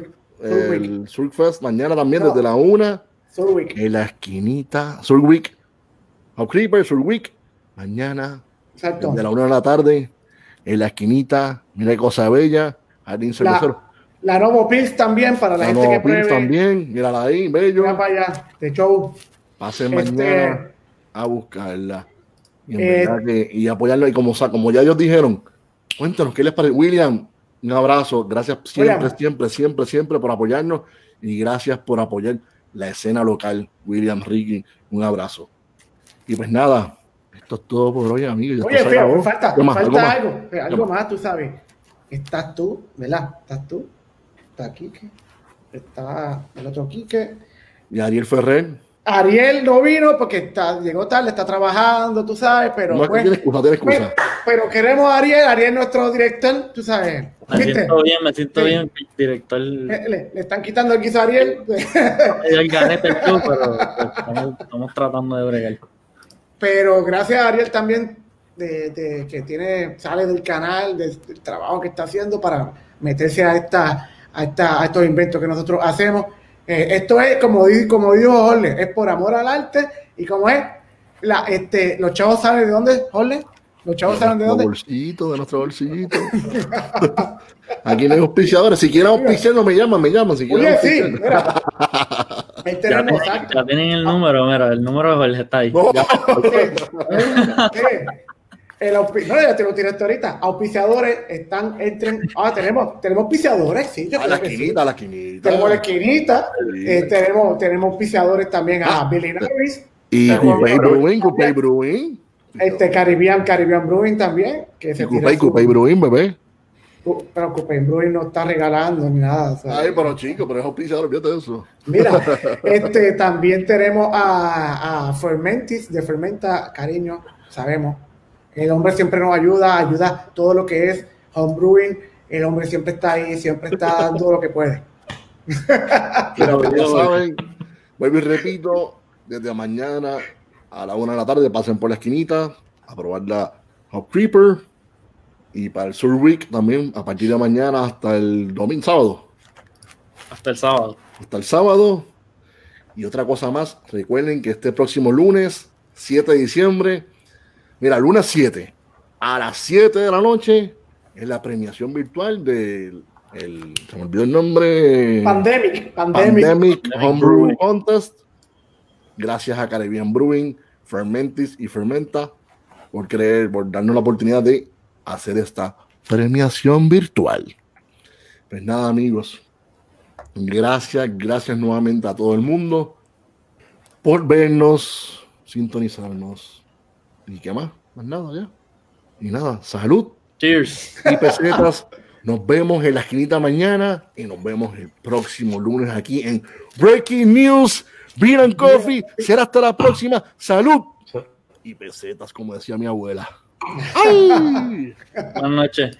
el Surfest, mañana también No. desde la una, Surk Week. en la esquinita, Surweek, Hop Creeper, Surweek, mañana, Exacto. de la una de la tarde, en la esquinita, mira qué cosa bella, Jardín Cervecero. La Novo Pills también para la, La gente Nova que pruebe. también, mírala ahí, bello. Mira para allá, de show. Pasen Este- mañana a buscarla. Y, en Eh, verdad que- y apoyarla. Y como, ya ellos dijeron, cuéntanos qué les parece. William, un abrazo. Gracias siempre, William. siempre, siempre, siempre por apoyarnos. Y gracias por apoyar la escena local. William, Ricky, un abrazo. Y pues nada, esto es todo por hoy, amigos. Ya Oye, falta, ¿Qué más? falta ¿Algo más? algo, eh, algo más? más, tú sabes. Estás tú, ¿verdad? Estás tú, está Quique, está el otro Quique. Y Ariel Ferrer. Ariel no vino porque está, llegó tarde, está trabajando, tú sabes, pero no pues, tiene excusa, tiene pues, excusa. pero queremos a Ariel, Ariel es nuestro director, tú sabes. Me ¿Viste? siento bien, me siento Sí. bien. Director Le, le- le están quitando el guiso a Ariel, el ganete pero pues, estamos, estamos tratando de bregar. pero gracias a Ariel también de, de que tiene, sale del canal, del, del trabajo que está haciendo para meterse a esta, a esta, a estos inventos que nosotros hacemos. Eh, esto es como, di- como dijo Jorge, es por amor al arte y como es, la, este, los chavos saben de dónde, Jorge, los chavos saben de dónde. bolsillito, de nuestro bolsillito. Aquí no hay auspiciadores. Si quieren auspiciarnos, me llaman, me llaman. Si quieren Oye, sí, auspiciarnos. mira. Ahí Ya tenemos, tienen, exacto. ya tienen el número, mira, el número de Jorge está ahí. No. Sí, sí. El no, ya te lo tiré hasta ahorita. Auspiciadores están, entren. Ah, tenemos, tenemos auspiciadores, sí. yo A la que sí. esquinita, a la esquinita. Tenemos la esquinita. Sí. eh, tenemos, tenemos auspiciadores también a Ah. Billy Norris. Y Coupé Brewing, Coupé Brewing. Este Caribbean, Caribbean Brewing también. Que Y se Coupé, Coupé Brewing, bebé. Pero Coupé Brewing no está regalando ni nada. Ay, pero chico, pero es auspiciador, olvídate eso. Mira, este, también tenemos a, a Fermentis de Fermenta, cariño, sabemos. El hombre siempre nos ayuda, ayuda todo lo que es homebrewing. El hombre siempre está ahí, siempre está dando lo que puede. Pero ya saben, vuelvo y repito, desde mañana a la una de la tarde pasen por la esquinita a probar la Hop Creeper. Y para el Sur Week también, a partir de mañana hasta el domingo, sábado. Hasta el sábado. Hasta el sábado. Y otra cosa más, recuerden que este próximo lunes, 7 de diciembre, mira, lunes 7, a las 7 de la noche, es la premiación virtual del, el, se me olvidó el nombre. Pandemic, pandemic. Pandemic Homebrew Brewing. Contest. Gracias a Caribbean Brewing, Fermentis y Fermenta por creer, por darnos la oportunidad de hacer esta premiación virtual. Pues nada, amigos. Gracias, gracias nuevamente a todo el mundo por vernos, sintonizarnos. ¿Y qué más? Más nada ya. Y nada, salud Cheers. y pesetas. Nos vemos en la esquinita mañana y nos vemos el próximo lunes aquí en Breaking News, Beer and Coffee. Será hasta la próxima. Salud y pesetas, como decía mi abuela. ¡Ay! Buenas noches.